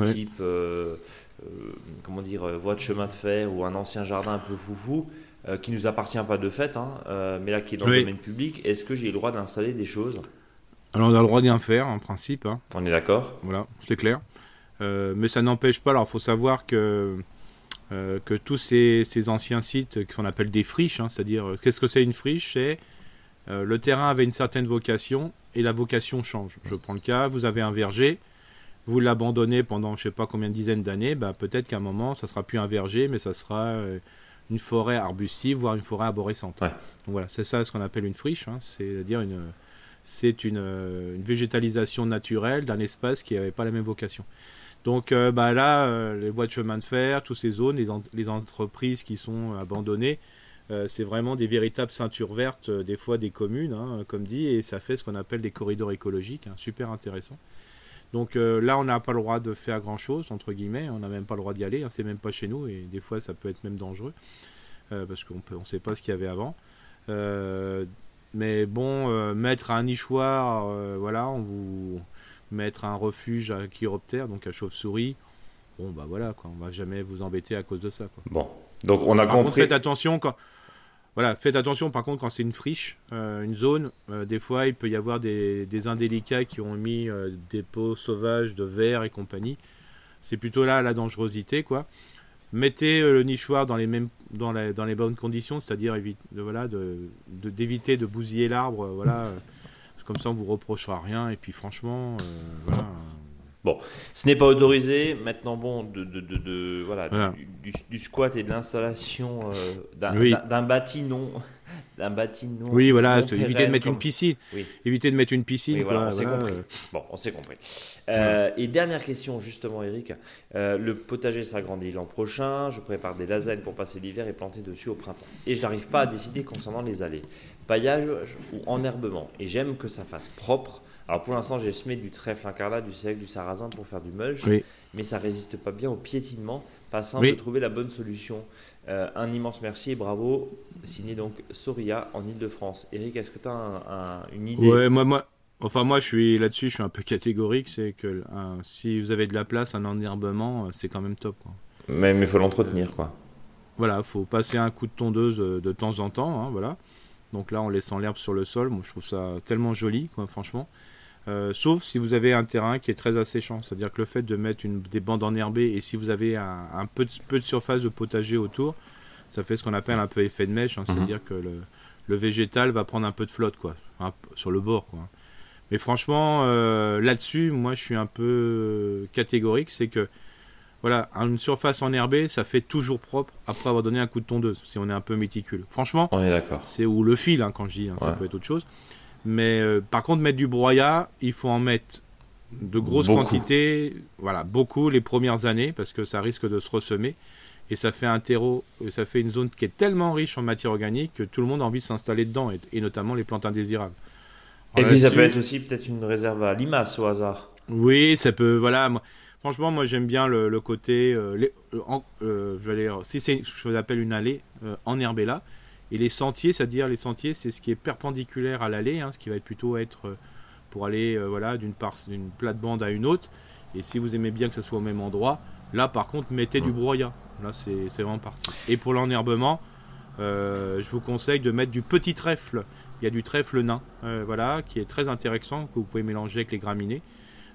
type, comment dire, voie de chemin de fer ou un ancien jardin un peu foufou, qui nous appartient pas de fait, hein, mais là qui est dans le domaine public, est-ce que j'ai le droit d'installer des choses? Alors on a le droit d'y en faire en principe. Hein. On est d'accord Voilà, c'est clair. mais ça n'empêche pas, alors il faut savoir que, que tous ces, anciens sites qu'on appelle des friches, hein, c'est-à-dire, qu'est-ce que c'est une friche? C'est euh, le terrain avait une certaine vocation et la vocation change. Je prends le cas, vous avez un verger, vous l'abandonnez pendant je ne sais pas combien de dizaines d'années, bah, peut-être qu'à un moment ça sera plus un verger, mais ça sera euh, une forêt arbustive, voire une forêt arborescente. Donc voilà, c'est ça ce qu'on appelle une friche, hein. c'est-à-dire une, c'est une, une, végétalisation naturelle d'un espace qui n'avait pas la même vocation. Donc bah là, les voies de chemin de fer, toutes ces zones, les, les entreprises qui sont abandonnées, euh, c'est vraiment des véritables ceintures vertes, euh, des fois des communes, hein, comme dit, et ça fait ce qu'on appelle des corridors écologiques, hein, super intéressant. Donc euh, là, on n'a pas le droit de faire grand-chose, entre guillemets, on n'a même pas le droit d'y aller, hein, c'est même pas chez nous, et des fois ça peut être même dangereux, parce qu'on ne sait pas ce qu'il y avait avant. mais bon, mettre un nichoir, voilà, on vous mettre un refuge à chiroptère, donc à chauve-souris, bon bah voilà, quoi, on va jamais vous embêter à cause de ça. Quoi. Bon, donc on a compris. faites attention quand voilà, faites attention par contre quand c'est une friche, euh, une zone, euh, des fois il peut y avoir des, indélicats qui ont mis euh, des pots sauvages de verre et compagnie. C'est plutôt là la dangerosité quoi. Mettez le nichoir dans les mêmes dans, dans les bonnes conditions, c'est-à-dire voilà d'éviter de, bousiller l'arbre, voilà. (laughs) comme ça on vous reprochera rien et puis franchement voilà Bon, ce n'est pas autorisé. Maintenant, bon, de, de, de, voilà, Du, squat et de l'installation euh, d'un bâti non, (laughs) d'un bâti non. Oui, voilà, éviter de mettre une piscine. Éviter de mettre une piscine. voilà, on s'est compris. Euh. Bon, on s'est compris. Euh, et dernière question, justement, Eric. le potager s'agrandit l'an prochain. Je prépare des lasagnes pour passer l'hiver et planter dessus au printemps. Et je n'arrive pas à décider concernant les allées, paillage ou enherbement. Et j'aime que ça fasse propre alors pour l'instant, j'ai semé du trèfle incarnat, du seigle, du sarrasin pour faire du mulch, mais ça résiste pas bien au piétinement. Pas simple de trouver la bonne solution. Euh, un immense merci et bravo, signé donc Soria en Ile-de-France. Eric, est-ce que tu as une idée? Ouais, moi, moi, enfin moi je suis là-dessus, je suis un peu catégorique, c'est que si vous avez de la place, un enherbement, euh, c'est quand même top. Mais il faut l'entretenir, quoi. Voilà, faut passer un coup de tondeuse euh, de temps en temps, hein, voilà. Donc là, en laissant l'herbe sur le sol, moi je trouve ça tellement joli, quoi, franchement. Euh, sauf si vous avez un terrain qui est très asséchant, c'est-à-dire que le fait de mettre une, des bandes enherbées et si vous avez un, peu, de, peu, de, surface de potager autour, ça fait ce qu'on appelle un peu effet de mèche, hein, c'est-à-dire mhm. que le, le, végétal va prendre un peu de flotte quoi, sur le bord. Quoi. Mais franchement, euh, là-dessus, moi je suis un peu catégorique, c'est que voilà, une surface enherbée, ça fait toujours propre après avoir donné un coup de tondeuse, si on est un peu méticuleux. Franchement, on est d'accord. C'est ou le fil, hein, quand je dis, hein, ça peut être autre chose. Mais euh, par contre, mettre du broyat, il faut en mettre de grosses quantités, voilà, beaucoup les premières années, parce que ça risque de se ressemer. Et ça fait un terreau, euh, ça fait une zone qui est tellement riche en matière organique que tout le monde a envie de s'installer dedans, et, notamment les plantes indésirables. et puis ça peut être aussi peut-être une réserve à limaces au hasard. Oui, ça peut, voilà. franchement, moi j'aime bien le, côté, euh, je vais dire, si c'est ce que je appelle une allée en là et les sentiers, c'est-à-dire les sentiers, c'est ce qui est perpendiculaire à l'allée, hein, ce qui va être plutôt être euh, pour aller euh, voilà d'une d'une plate-bande à une autre. Et si vous aimez bien que ça soit au même endroit, là par contre mettez du broyat. Là c'est vraiment parti. Et pour l'enherbement, euh, je vous conseille de mettre du petit trèfle. Il y a du trèfle nain, voilà, qui est très intéressant, que vous pouvez mélanger avec les graminées.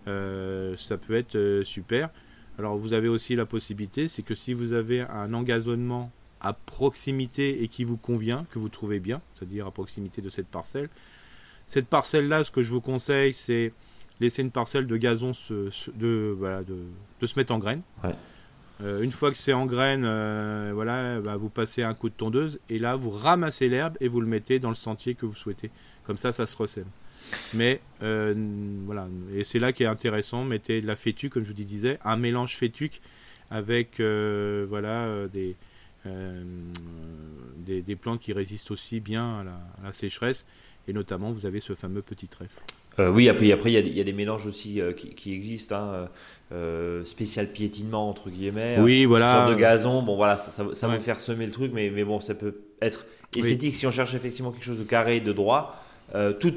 ça peut être super. Alors vous avez aussi la possibilité, c'est que si vous avez un engazonnement à proximité et qui vous convient, que vous trouvez bien, c'est-à-dire à proximité de cette parcelle. Cette parcelle-là, ce que je vous conseille, c'est laisser une parcelle de gazon se, de, de, se mettre en graines. Euh, une fois que c'est en graines, euh, voilà, bah, vous passez un coup de tondeuse et là vous ramassez l'herbe et vous le mettez dans le sentier que vous souhaitez. Comme ça, ça se ressème. Mais euh, voilà, et c'est là qui est intéressant. Mettez de la fétuque, comme je vous disais, un mélange fétuque avec voilà des, euh, des, plantes qui résistent aussi bien à la, sécheresse. Et notamment, vous avez ce fameux petit trèfle. Euh, oui, après, après il y, a des mélanges aussi euh, qui, existent, hein, spécial piétinement entre guillemets, oui, voilà, sorte de gazon. Bon, voilà, ça, ça, va faire semer le truc, mais, mais bon, ça peut être esthétique si on cherche effectivement quelque chose de carré, de droit. tout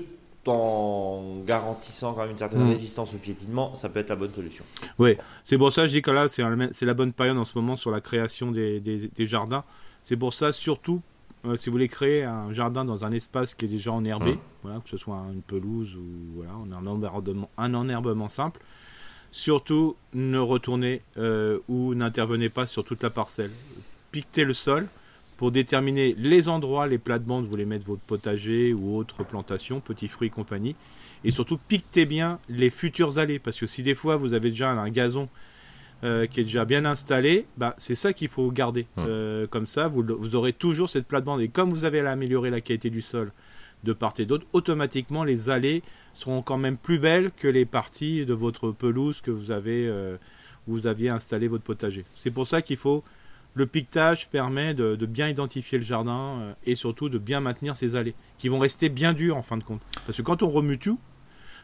en garantissant quand même une certaine mm. résistance au piétinement, ça peut être la bonne solution. Oui, c'est pour ça que je dis que là, c'est la bonne période en ce moment sur la création des, jardins. C'est pour ça, surtout, euh, si vous voulez créer un jardin dans un espace qui est déjà enherbé, mm. voilà, que ce soit une pelouse ou voilà, un, enherbement, un enherbement simple, surtout ne retournez euh, ou n'intervenez pas sur toute la parcelle. Piquetez le sol, pour déterminer les endroits, les plates-bandes, vous voulez mettre votre potager ou autre plantation, petits fruits et compagnie. Et surtout, piquetez bien les futures allées. Parce que si des fois vous avez déjà un gazon euh, qui est déjà bien installé, bah, c'est ça qu'il faut garder. Hum. Euh, comme ça, vous, vous aurez toujours cette plate-bande. Et comme vous avez amélioré la qualité du sol de part et d'autre, automatiquement les allées seront quand même plus belles que les parties de votre pelouse que vous avez, euh, où vous aviez installé votre potager. C'est pour ça qu'il faut le piquetage permet de, bien identifier le jardin euh, et surtout de bien maintenir ses allées, qui vont rester bien dures en fin de compte. Parce que quand on remue tout,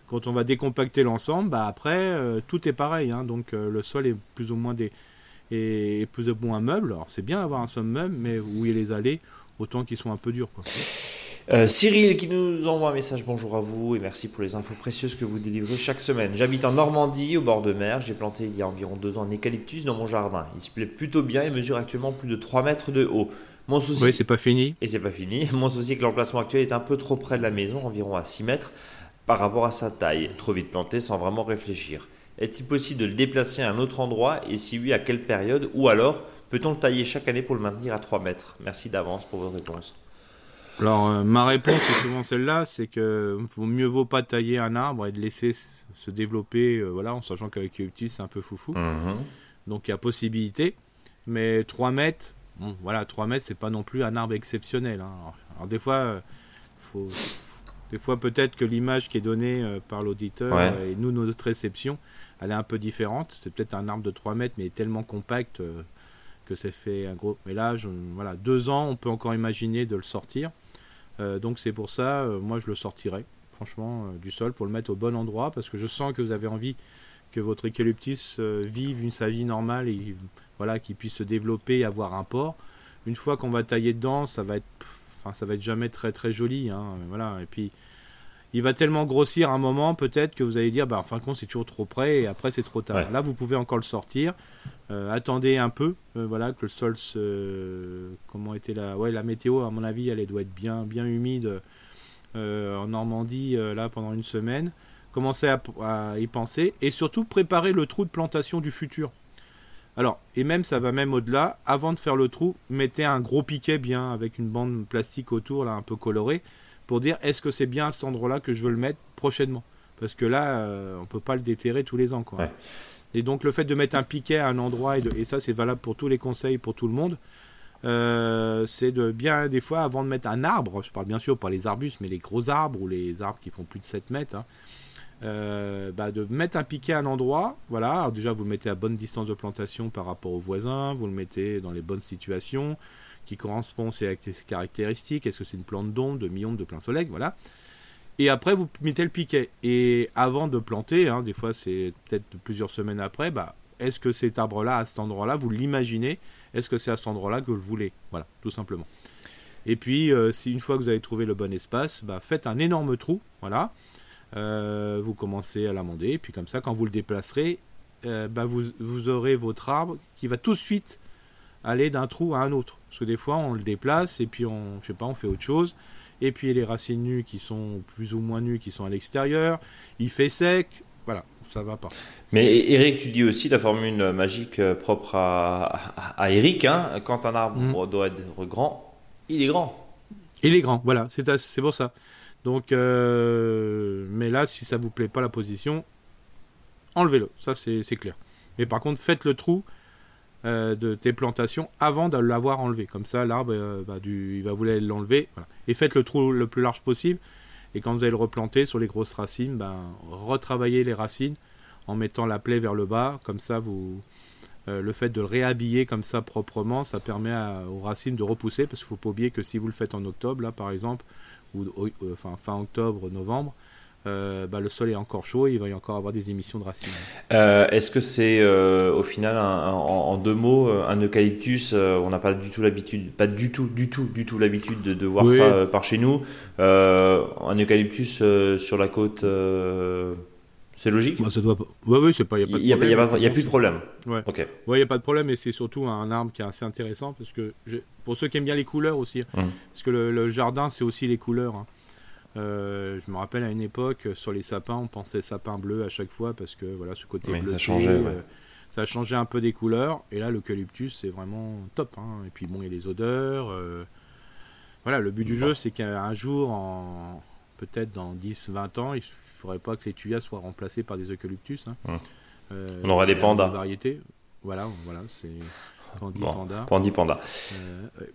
quand on va décompacter l'ensemble, bah après euh, tout est pareil. hein. donc euh, le sol est plus ou moins des est plus ou moins meuble. Alors c'est bien d'avoir un sol meuble, mais où il y a les allées, autant qu'ils sont un peu durs. Euh, Cyril qui nous envoie un message bonjour à vous et merci pour les infos précieuses que vous délivrez chaque semaine. J'habite en Normandie au bord de mer. J'ai planté il y a environ deux ans un eucalyptus dans mon jardin. Il se plaît plutôt bien et mesure actuellement plus de 3 mètres de haut. Mon souci, Oui, c'est pas fini. et c'est pas fini, (laughs) mon souci est que l'emplacement actuel est un peu trop près de la maison, environ à 6 mètres, par rapport à sa taille. Trop vite planté sans vraiment réfléchir. Est-il possible de le déplacer à un autre endroit? Et si oui, à quelle période? Ou alors, peut-on le tailler chaque année pour le maintenir à 3 mètres? Merci d'avance pour votre réponse. Alors euh, ma réponse est souvent celle-là, c'est que vaut mieux vaut pas tailler un arbre et de laisser se développer, euh, voilà, en sachant qu'avec petits c'est un peu foufou. Donc il y a possibilité. Mais 3 mètres, bon, voilà, 3 mètres, c'est pas non plus un arbre exceptionnel. hein. Alors, alors, des fois, euh, faut, des fois peut-être que l'image qui est donnée par l'auditeur Ouais. et nous, notre réception, elle est un peu différente. C'est peut-être un arbre de 3 mètres, mais tellement compact que c'est fait un gros. Mais là, je- voilà, deux ans, on peut encore imaginer de le sortir. Euh, donc c'est pour ça, euh, moi je le sortirai, franchement, euh, du sol pour le mettre au bon endroit, parce que je sens que vous avez envie que votre eucalyptus vive une, sa vie normale et voilà, qu'il puisse se développer et avoir un port. Une fois qu'on va tailler dedans, ça va être, ça va être jamais très très joli, hein, voilà. Et puis, il va tellement grossir à un moment, peut-être que vous allez dire, bah, en fin de compte, c'est toujours trop près et après c'est trop tard. Ouais. Là, vous pouvez encore le sortir. Euh, attendez un peu, euh, voilà, que le sol se, comment était la, ouais, la météo, à mon avis, elle doit être bien, bien humide euh, en Normandie là pendant une semaine. Commencez à, à y penser et surtout préparer le trou de plantation du futur. Alors, et même ça va même au-delà, avant de faire le trou, mettez un gros piquet bien avec une bande plastique autour, là un peu colorée, pour dire est-ce que c'est bien à cet endroit-là que je veux le mettre prochainement? Parce que là, euh, on peut pas le déterrer tous les ans. Quoi. Ouais. Et donc le fait de mettre un piquet à un endroit, et, de- et ça c'est valable pour tous les conseils, pour tout le monde, euh, c'est de bien, des fois, avant de mettre un arbre, je parle bien sûr pas les arbustes, mais les gros arbres ou les arbres qui font plus de 7 mètres, hein, euh, bah, de mettre un piquet à un endroit. Voilà, Alors déjà vous le mettez à bonne distance de plantation par rapport aux voisins, vous le mettez dans les bonnes situations qui correspondent à ses caractéristiques. Est-ce que c'est une plante d'ombre, de mi-ombre, de plein soleil Voilà. Et après, vous mettez le piquet. Et avant de planter, hein, des fois c'est peut-être plusieurs semaines après, bah, est-ce que cet arbre-là, à cet endroit-là, vous l'imaginez? Est-ce que c'est à cet endroit-là que vous le voulez? Voilà, tout simplement. Et puis, euh, si une fois que vous avez trouvé le bon espace, bah, faites un énorme trou. Voilà. Euh, vous commencez à l'amender. Et puis comme ça, quand vous le déplacerez, euh, bah, vous aurez votre arbre qui va tout de suite aller d'un trou à un autre. Parce que des fois, on le déplace et puis on, je sais pas, on fait autre chose. Et puis les racines nues qui sont plus ou moins nues, qui sont à l'extérieur, il fait sec, voilà, ça va pas. Mais Eric, tu dis aussi la formule magique propre à, Eric, hein, quand un arbre Mhm. doit être grand, il est grand. Il est grand, voilà, c'est pour ça. Donc, euh, mais là, si ça vous plaît pas la position, enlevez-le, ça c'est c'est clair. Mais par contre, faites le trou euh, de tes plantations avant de l'avoir enlevé. Comme ça, l'arbre, euh, va vouloir l'enlever. Et faites le trou le plus large possible. Et quand vous allez le replanter sur les grosses racines, ben, retravaillez les racines en mettant la plaie vers le bas. Comme ça, vous, euh, le fait de le réhabiller comme ça proprement, ça permet aux racines de repousser. Parce qu'il ne faut pas oublier que si vous le faites en octobre, là par exemple, ou enfin, fin octobre, novembre, euh, bah, le sol est encore chaud et il va y encore avoir des émissions de racines. Euh, Est-ce que c'est euh, au final, un- un- en, deux mots, un eucalyptus On n'a pas du tout l'habitude, pas du tout, du tout, du tout l'habitude de, de voir Oui. ça par chez nous. Un eucalyptus sur la côte, c'est logique? Bah, ça doit pas... ouais, oui, c'est pas, Il n'y a, plus de problème. Ouais. Ok. Ouais, il n'y a pas de problème, et c'est surtout un arbre qui est assez intéressant parce que je- pour ceux qui aiment bien les couleurs aussi, hein, Mhm. parce que le, le jardin c'est aussi les couleurs. hein. Euh, je me rappelle à une époque sur les sapins, on pensait sapin bleu à chaque fois parce que voilà ce côté Oui, bleu. ça changeait, ouais. ça a changé un peu des couleurs et là l'eucalyptus c'est vraiment top. hein. Et puis bon, il y a les odeurs. euh, Voilà, le but du jeu c'est qu'un jour, en peut-être dans 10-20 ans, il ne faudrait pas que les tuyas soient remplacés par des eucalyptus. hein. Euh, On aura des pandas. Des variétés. Voilà, voilà, c'est Pandi Panda. Panda.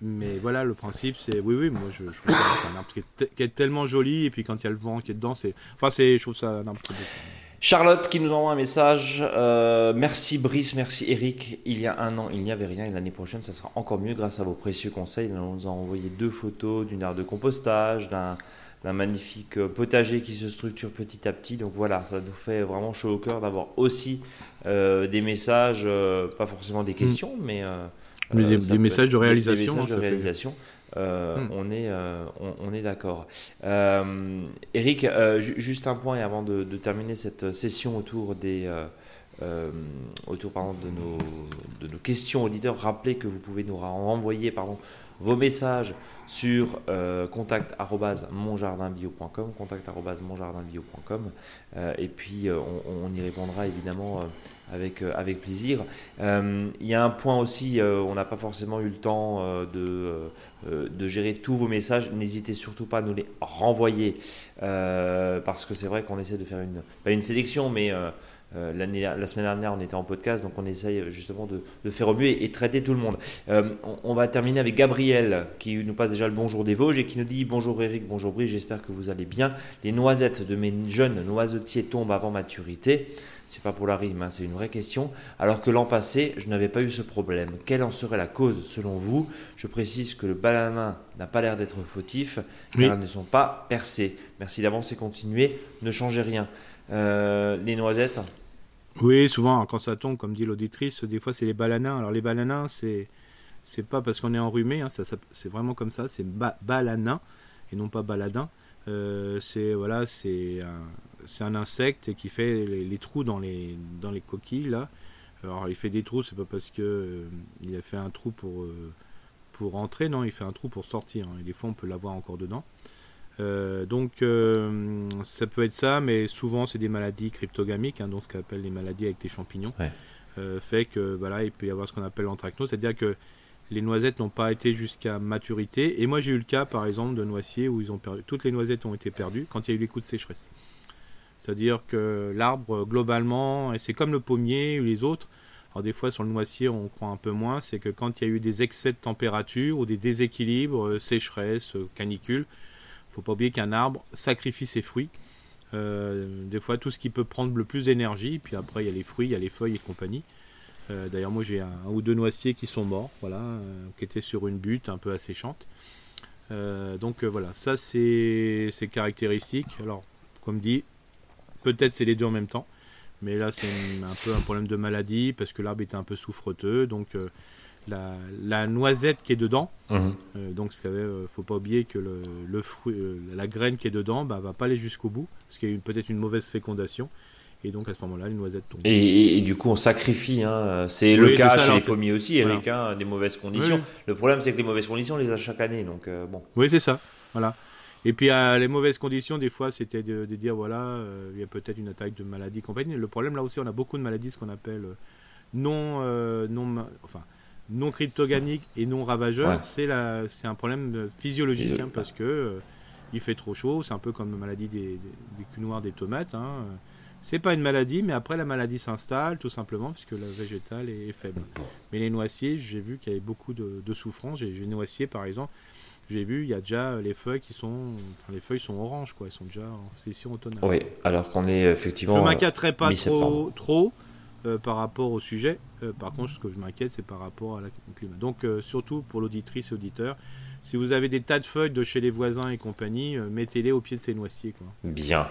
mais voilà, le principe, c'est. Oui, oui, moi je, trouve ça c'est un arbre qui est, tellement joli, et puis quand il y a le vent qui est dedans, c'est. Enfin, je trouve ça un arbre très beau. Charlotte qui nous envoie un message. Euh, merci Brice, merci Eric. Il y a un an, il n'y avait rien et l'année prochaine, ça sera encore mieux grâce à vos précieux conseils. On nous a envoyé deux photos d'une aire de compostage, d'un magnifique potager qui se structure petit à petit. Donc voilà, ça nous fait vraiment chaud au cœur d'avoir aussi euh, des messages, euh, pas forcément des questions, mm. mais, des, messages de réalisation. Des messages de réalisation. Euh, hmm. On est, euh, on, est d'accord. Euh, Eric, juste un point avant de, terminer cette session autour des autour pardon, de, nos, de nos questions auditeurs. Rappelez que vous pouvez nous renvoyer pardon, vos messages sur euh, contact@monjardinbio.com, contact@monjardinbio.com, euh, et puis euh, on, y répondra évidemment euh, avec avec plaisir. Il y a un point aussi, on n'a pas forcément eu le temps de de gérer tous vos messages. N'hésitez surtout pas à nous les renvoyer parce que c'est vrai qu'on essaie de faire une une sélection, mais la semaine dernière, on était en podcast, donc on essaye justement de, faire au mieux et, traiter tout le monde. Euh, on, va terminer avec Gabriel qui nous passe déjà le bonjour des Vosges et qui nous dit Bonjour Eric, bonjour Brice, j'espère que vous allez bien. Les noisettes de mes jeunes noisetiers tombent avant maturité. C'est pas pour la rime, hein, c'est une vraie question. Alors que l'an passé, je n'avais pas eu ce problème. Quelle en serait la cause selon vous? Je précise que le balanin n'a pas l'air d'être fautif, car elles ne sont pas percées. Merci d'avance et continuez, ne changez rien. Euh, les noisettes oui, souvent, quand ça tombe, comme dit l'auditrice, des fois c'est les balanins. Alors les balanins, c'est c'est pas parce qu'on est enrhumé, hein, ça, c'est vraiment comme ça, c'est ba balanin et non pas baladin. Euh, c'est voilà, c'est un, un, insecte qui fait les, trous dans les dans les coquilles là. Alors il fait des trous, c'est pas parce que euh, il a fait un trou pour euh, pour entrer, non, il fait un trou pour sortir. Hein, et des fois on peut l'avoir encore dedans. Euh, donc euh, ça peut être ça, mais souvent c'est des maladies cryptogamiques, hein, donc ce qu'on appelle les maladies avec des champignons, euh, fait que voilà, il peut y avoir ce qu'on appelle l'anthracnose, c'est-à-dire que les noisettes n'ont pas été jusqu'à maturité. Et moi j'ai eu le cas par exemple de noisiers où ils ont perdu, toutes les noisettes ont été perdues quand il y a eu les coups de sécheresse. C'est-à-dire que l'arbre globalement, et c'est comme le pommier ou les autres, alors des fois sur le noisier on croit un peu moins, c'est que quand il y a eu des excès de température ou des déséquilibres, sécheresse, canicule, faut pas oublier qu'un arbre sacrifie ses fruits. Euh, des fois, tout ce qui peut prendre le plus d'énergie, puis après, il y a les fruits, il y a les feuilles et compagnie. Euh, d'ailleurs, moi, j'ai un, ou deux noisiers qui sont morts, voilà, euh, qui étaient sur une butte un peu asséchante. donc voilà, ça c'est caractéristique. Alors, comme dit, peut-être c'est les deux en même temps, mais là c'est un peu un problème de maladie parce que l'arbre était un peu souffreteux, donc la, noisette qui est dedans. Mhm. Euh, donc, il ne euh, faut pas oublier que le, fruit, euh, la graine qui est dedans, bah, va pas aller jusqu'au bout, parce qu'il y a peut-être une mauvaise fécondation. Et donc à ce moment-là, les noisettes tombent. Et, du coup, on sacrifie. Hein. C'est le cas chez les pommiers aussi, hein, des mauvaises conditions. Le problème, c'est que les mauvaises conditions, on les a chaque année. Donc, bon. Oui, c'est ça. Voilà. Et puis, les mauvaises conditions, des fois, c'était de, dire voilà, il y a peut-être une attaque de maladie, compagnie. Le problème, là aussi, on a beaucoup de maladies, ce qu'on appelle non, non, enfin, non cryptoganique et non ravageur, c'est un problème physiologique hein, parce que euh, il fait trop chaud. C'est un peu comme la maladie des, des, culs noirs des tomates. Hein. C'est pas une maladie, mais après la maladie s'installe tout simplement puisque la végétale est, faible. Mais les noisiers, j'ai vu qu'il y avait beaucoup de, souffrance. J'ai noisier par exemple. J'ai vu, il y a déjà les feuilles qui sont, les feuilles sont oranges quoi. Elles sont déjà en session automnale. Oui, alors qu'on est effectivement. Je m'inquiéterais pas trop, trop euh, par rapport au sujet. Euh, par contre, ce que je m'inquiète, c'est par rapport à la climat. Donc, euh, surtout pour l'auditrice et auditeur, si vous avez des tas de feuilles de chez les voisins et compagnie, mettez-les au pied de ces noisiers. Quoi. Bien.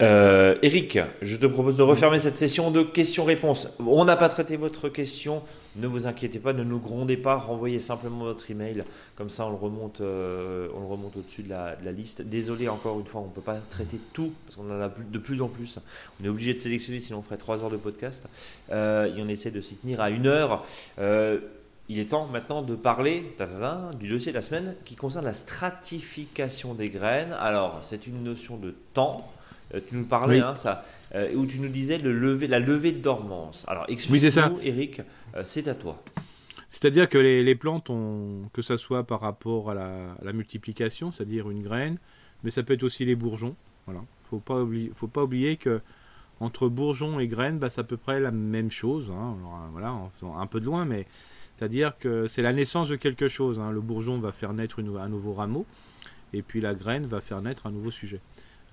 Euh, Eric, je te propose de refermer cette session de questions-réponses. On n'a pas traité votre question, ne vous inquiétez pas, ne nous grondez pas, renvoyez simplement votre email, comme ça on le remonte, euh, on le remonte au-dessus de la, liste. Désolé encore une fois, on ne peut pas traiter tout, parce qu'on en a de plus en plus. On est obligé de sélectionner, sinon on ferait 3 heures de podcast. Euh, et on essaie de s'y tenir à une heure. il est temps maintenant de parler du dossier de la semaine qui concerne la stratification des graines. Alors, c'est une notion de temps tu nous parlais, hein, ça, euh, où tu nous disais le lever, la levée de dormance. Alors explique-nous, Eric, euh, c'est à toi. C'est-à-dire que les, plantes, ont, que ce soit par rapport à la, multiplication, c'est-à-dire une graine, mais ça peut être aussi les bourgeons. Voilà. Faut pas oublier, faut pas oublier que entre bourgeon et graine, bah, c'est à peu près la même chose. Hein. voilà, un peu de loin, mais c'est-à-dire que c'est la naissance de quelque chose. Hein. Le bourgeon va faire naître un nouveau rameau, et puis la graine va faire naître un nouveau sujet.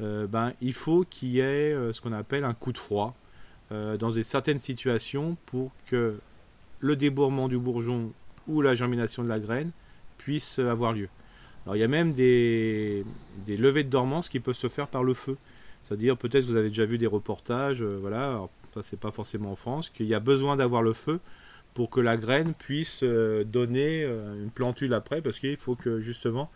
Euh, ben, il faut qu'il y ait euh, ce qu'on appelle un coup de froid euh, dans certaines situations pour que le débourrement du bourgeon ou la germination de la graine puisse avoir lieu. Alors il y a même des, des levées de dormance qui peuvent se faire par le feu. C'est-à-dire, peut-être vous avez déjà vu des reportages, voilà, alors, ça c'est pas forcément en France, qu'il y a besoin d'avoir le feu pour que la graine puisse donner une plantule après, parce qu'il faut que justement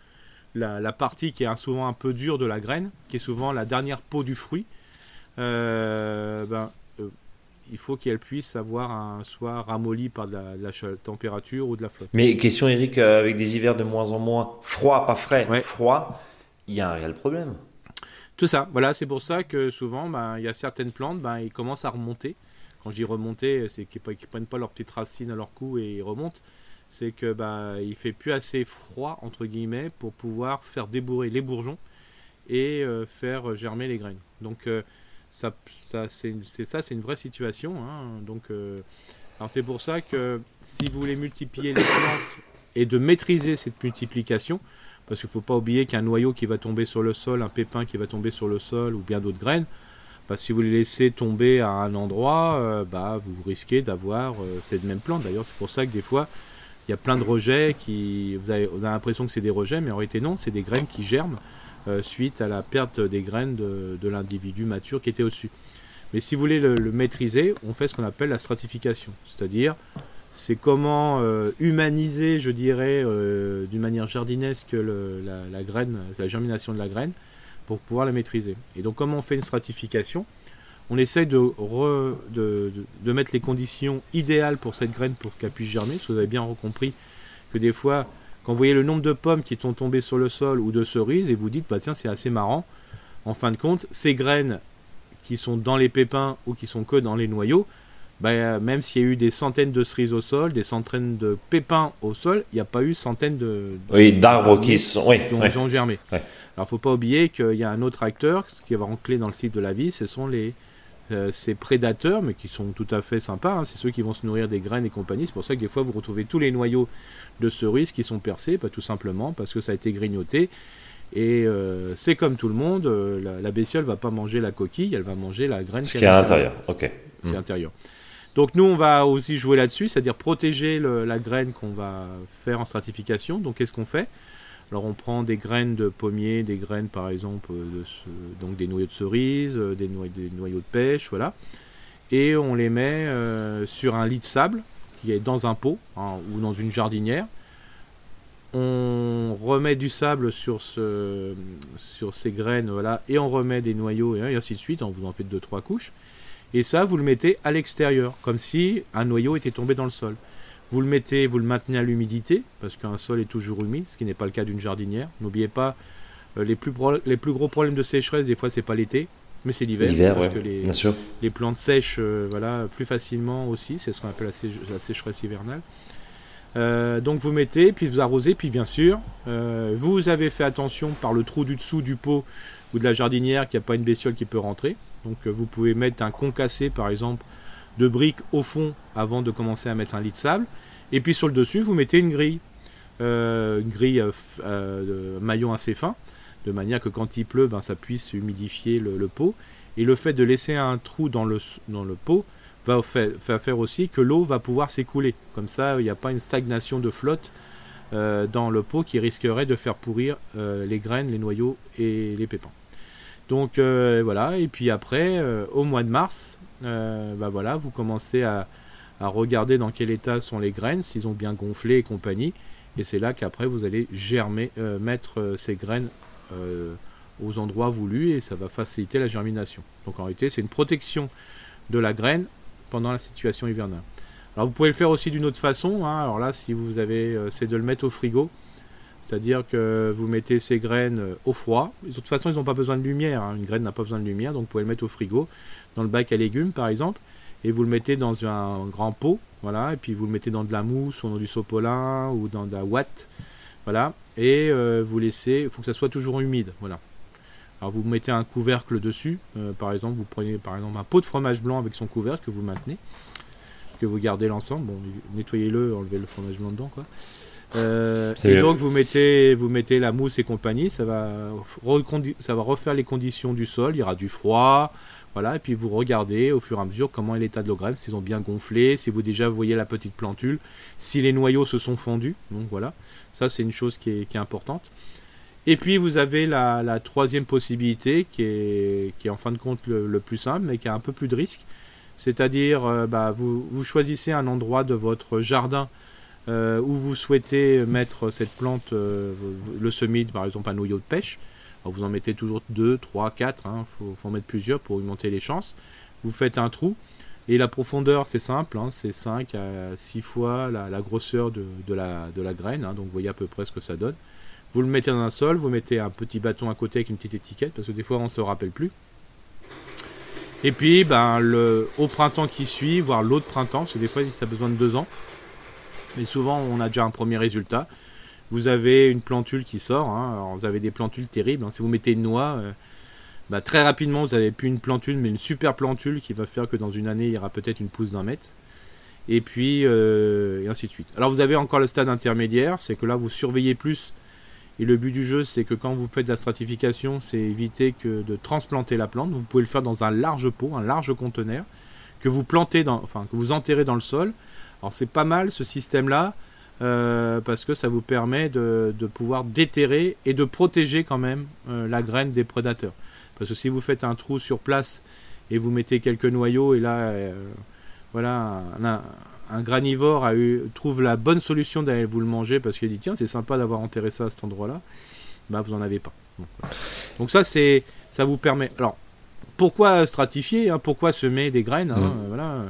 la, partie qui est souvent un peu dure de la graine, qui est souvent la dernière peau du fruit, euh, ben, euh, il faut qu'elle puisse avoir un soit ramolli par de la, température ou de la flotte. Mais question Eric, euh, avec des hivers de moins en moins froid, pas frais, froid, il y a un réel problème. Tout ça, voilà, c'est pour ça que souvent, ben, il y a certaines plantes, ben, ils commencent à remonter. Quand je dis remonter, c'est qu'ils ne prennent pas leurs petites racines à leur cou et ils remontent c'est que bah il fait plus assez froid entre guillemets pour pouvoir faire débourrer les bourgeons et euh, faire germer les graines. Donc euh, ça, ça c'est ça, c'est une vraie situation. Hein. Donc euh, c'est pour ça que si vous voulez multiplier les plantes et de maîtriser cette multiplication, parce qu'il ne faut pas oublier qu'un noyau qui va tomber sur le sol, un pépin qui va tomber sur le sol ou bien d'autres graines, bah, si vous les laissez tomber à un endroit, bah, vous risquez d'avoir cette même plante. D'ailleurs, c'est pour ça que des fois, il y a plein de rejets qui. Vous avez, l'impression que c'est des rejets, mais en réalité non, c'est des graines qui germent euh, suite à la perte des graines de, l'individu mature qui était au-dessus. Mais si vous voulez le, maîtriser, on fait ce qu'on appelle la stratification. C'est-à-dire, c'est comment euh, humaniser, je dirais, euh, d'une manière jardinesque la, la, graine, la germination de la graine, pour pouvoir la maîtriser. Et donc, comment on fait une stratification? On essaye de, de, mettre les conditions idéales pour cette graine pour qu'elle puisse germer. vous avez bien compris que des fois, quand vous voyez le nombre de pommes qui sont tombées sur le sol ou de cerises, et vous dites, bah tiens, c'est assez marrant. En fin de compte, ces graines qui sont dans les pépins ou qui sont que dans les noyaux, bah, même s'il y a eu des centaines de cerises au sol, des centaines de pépins au sol, il n'y a pas eu centaines de, oui, d'arbres qui, sont, oui, ont germé. Alors, il ne faut pas oublier qu'il y a un autre acteur qui va rentrer dans le cycle de la vie, ce sont les, euh, ces prédateurs, mais qui sont tout à fait sympas. Hein. c'est ceux qui vont se nourrir des graines et compagnie. C'est pour ça que des fois vous retrouvez tous les noyaux de cerises qui sont percés, pas tout simplement parce que ça a été grignoté. Et euh, c'est comme tout le monde, euh, la, la, bestiole va pas manger la coquille, elle va manger la graine. Ce qui est à l'intérieur. Ok. C'est intérieur. Donc nous on va aussi jouer là-dessus, c'est-à-dire protéger la graine qu'on va faire en stratification. Donc qu'est-ce qu'on fait? Alors on prend des graines de pommier, des graines par exemple, de donc des noyaux de cerise, euh, des, noyaux, de pêche, voilà. Et on les met euh, sur un lit de sable qui est dans un pot hein, ou dans une jardinière. On remet du sable sur, sur ces graines, voilà, et on remet des noyaux et ainsi de suite. On vous en fait deux trois couches. Et ça, vous le mettez à l'extérieur, comme si un noyau était tombé dans le sol. Vous le mettez, vous le maintenez à l'humidité, parce qu'un sol est toujours humide, ce qui n'est pas le cas d'une jardinière. N'oubliez pas, euh, les, plus les plus gros problèmes de sécheresse, des fois, c'est pas l'été, mais c'est l'hiver. parce que les, bien sûr. les plantes sèchent euh, voilà, plus facilement aussi, c'est ce qu'on appelle la, sécheresse hivernale. Euh, donc vous mettez, puis vous arrosez, puis bien sûr, vous avez fait attention par le trou du dessous du pot ou de la jardinière qu'il n'y a pas une bestiole qui peut rentrer. Donc vous pouvez mettre un concassé par exemple de briques au fond avant de commencer à mettre un lit de sable. Et puis sur le dessus, vous mettez une grille, euh, grille euh, euh, de maillon assez fin, de manière que quand il pleut, ben, ça puisse humidifier le, pot. Et le fait de laisser un trou dans le, dans le pot va faire, faire aussi que l'eau va pouvoir s'écouler. Comme ça, il n'y a pas une stagnation de flotte dans le pot qui risquerait de faire pourrir les graines, les noyaux et les pépins. Donc voilà, et puis après, au mois de mars, bah voilà, vous commencez à, regarder dans quel état sont les graines, s'ils ont bien gonflé et compagnie. Et c'est là qu'après vous allez germer, euh, mettre euh, ces graines aux endroits voulus et ça va faciliter la germination. Donc en réalité, c'est une protection de la graine pendant la situation hivernale. Alors vous pouvez le faire aussi d'une autre façon. Hein. Alors là, si vous avez, c'est de le mettre au frigo. C'est-à-dire que vous mettez ces graines au froid. De toute façon, ils n'ont pas besoin de lumière. Hein. Une graine n'a pas besoin de lumière, donc vous pouvez le mettre au frigo dans le bac à légumes par exemple, et vous le mettez dans un grand pot, voilà, et puis vous le mettez dans de la mousse ou dans du sopolin ou dans de la ouate, voilà, et euh, vous laissez, il faut que ça soit toujours humide, voilà. Alors vous mettez un couvercle dessus, par exemple, vous prenez par exemple un pot de fromage blanc avec son couvercle que vous maintenez, que vous gardez l'ensemble. Bon, nettoyez-le, enlevez le fromage blanc dedans, quoi. Euh, et donc vous mettez, vous mettez la mousse et compagnie, ça va, ça va refaire les conditions du sol, il y aura du froid, voilà, et puis vous regardez au fur et à mesure comment est l'état de l'eau s'ils ont bien gonflé, si vous déjà voyez la petite plantule, si les noyaux se sont fondus, donc voilà, ça c'est une chose qui est, importante. Et puis vous avez la, troisième possibilité qui est, qui est en fin de compte le, plus simple, mais qui a un peu plus de risque, c'est-à-dire euh, bah, vous, vous choisissez un endroit de votre jardin euh, où vous souhaitez mettre cette plante, euh, le semis, par exemple un noyau de pêche, vous en mettez toujours 2, 3, 4, il faut, en mettre plusieurs pour augmenter les chances. Vous faites un trou, et la profondeur c'est simple, hein, c'est 5 à 6 fois la, grosseur de, la, graine, hein, donc vous voyez à peu près ce que ça donne. Vous le mettez dans un sol, vous mettez un petit bâton à côté avec une petite étiquette, parce que des fois on ne se rappelle plus. Et puis, ben, au printemps qui suit, voire l'autre printemps, parce que des fois ça a besoin de 2 ans, mais souvent on a déjà un premier résultat. Vous avez une plantule qui sort, hein. vous avez des plantules terribles. Hein. Si vous mettez une noix, euh, bah, très rapidement vous n'avez plus une plantule, mais une super plantule qui va faire que dans une année il y aura peut-être une pousse d'un mètre. Et puis, euh, et ainsi de suite. Alors vous avez encore le stade intermédiaire, c'est que là vous surveillez plus. Et le but du jeu, c'est que quand vous faites la stratification, c'est éviter que de transplanter la plante. Vous pouvez le faire dans un large pot, un large conteneur, que vous plantez enfin que vous enterrez dans le sol alors c'est pas mal ce système-là, euh, parce que ça vous permet de, pouvoir déterrer et de protéger quand même euh, la graine des prédateurs. Parce que si vous faites un trou sur place et vous mettez quelques noyaux, et là, euh, voilà, un, granivore a eu, trouve la bonne solution d'aller vous le manger parce qu'il dit tiens, c'est sympa d'avoir enterré ça à cet endroit-là, bah vous n'en avez pas. Donc, ça, c'est, ça vous permet. Alors, pourquoi stratifier hein, Pourquoi semer des graines hein, mmh. Voilà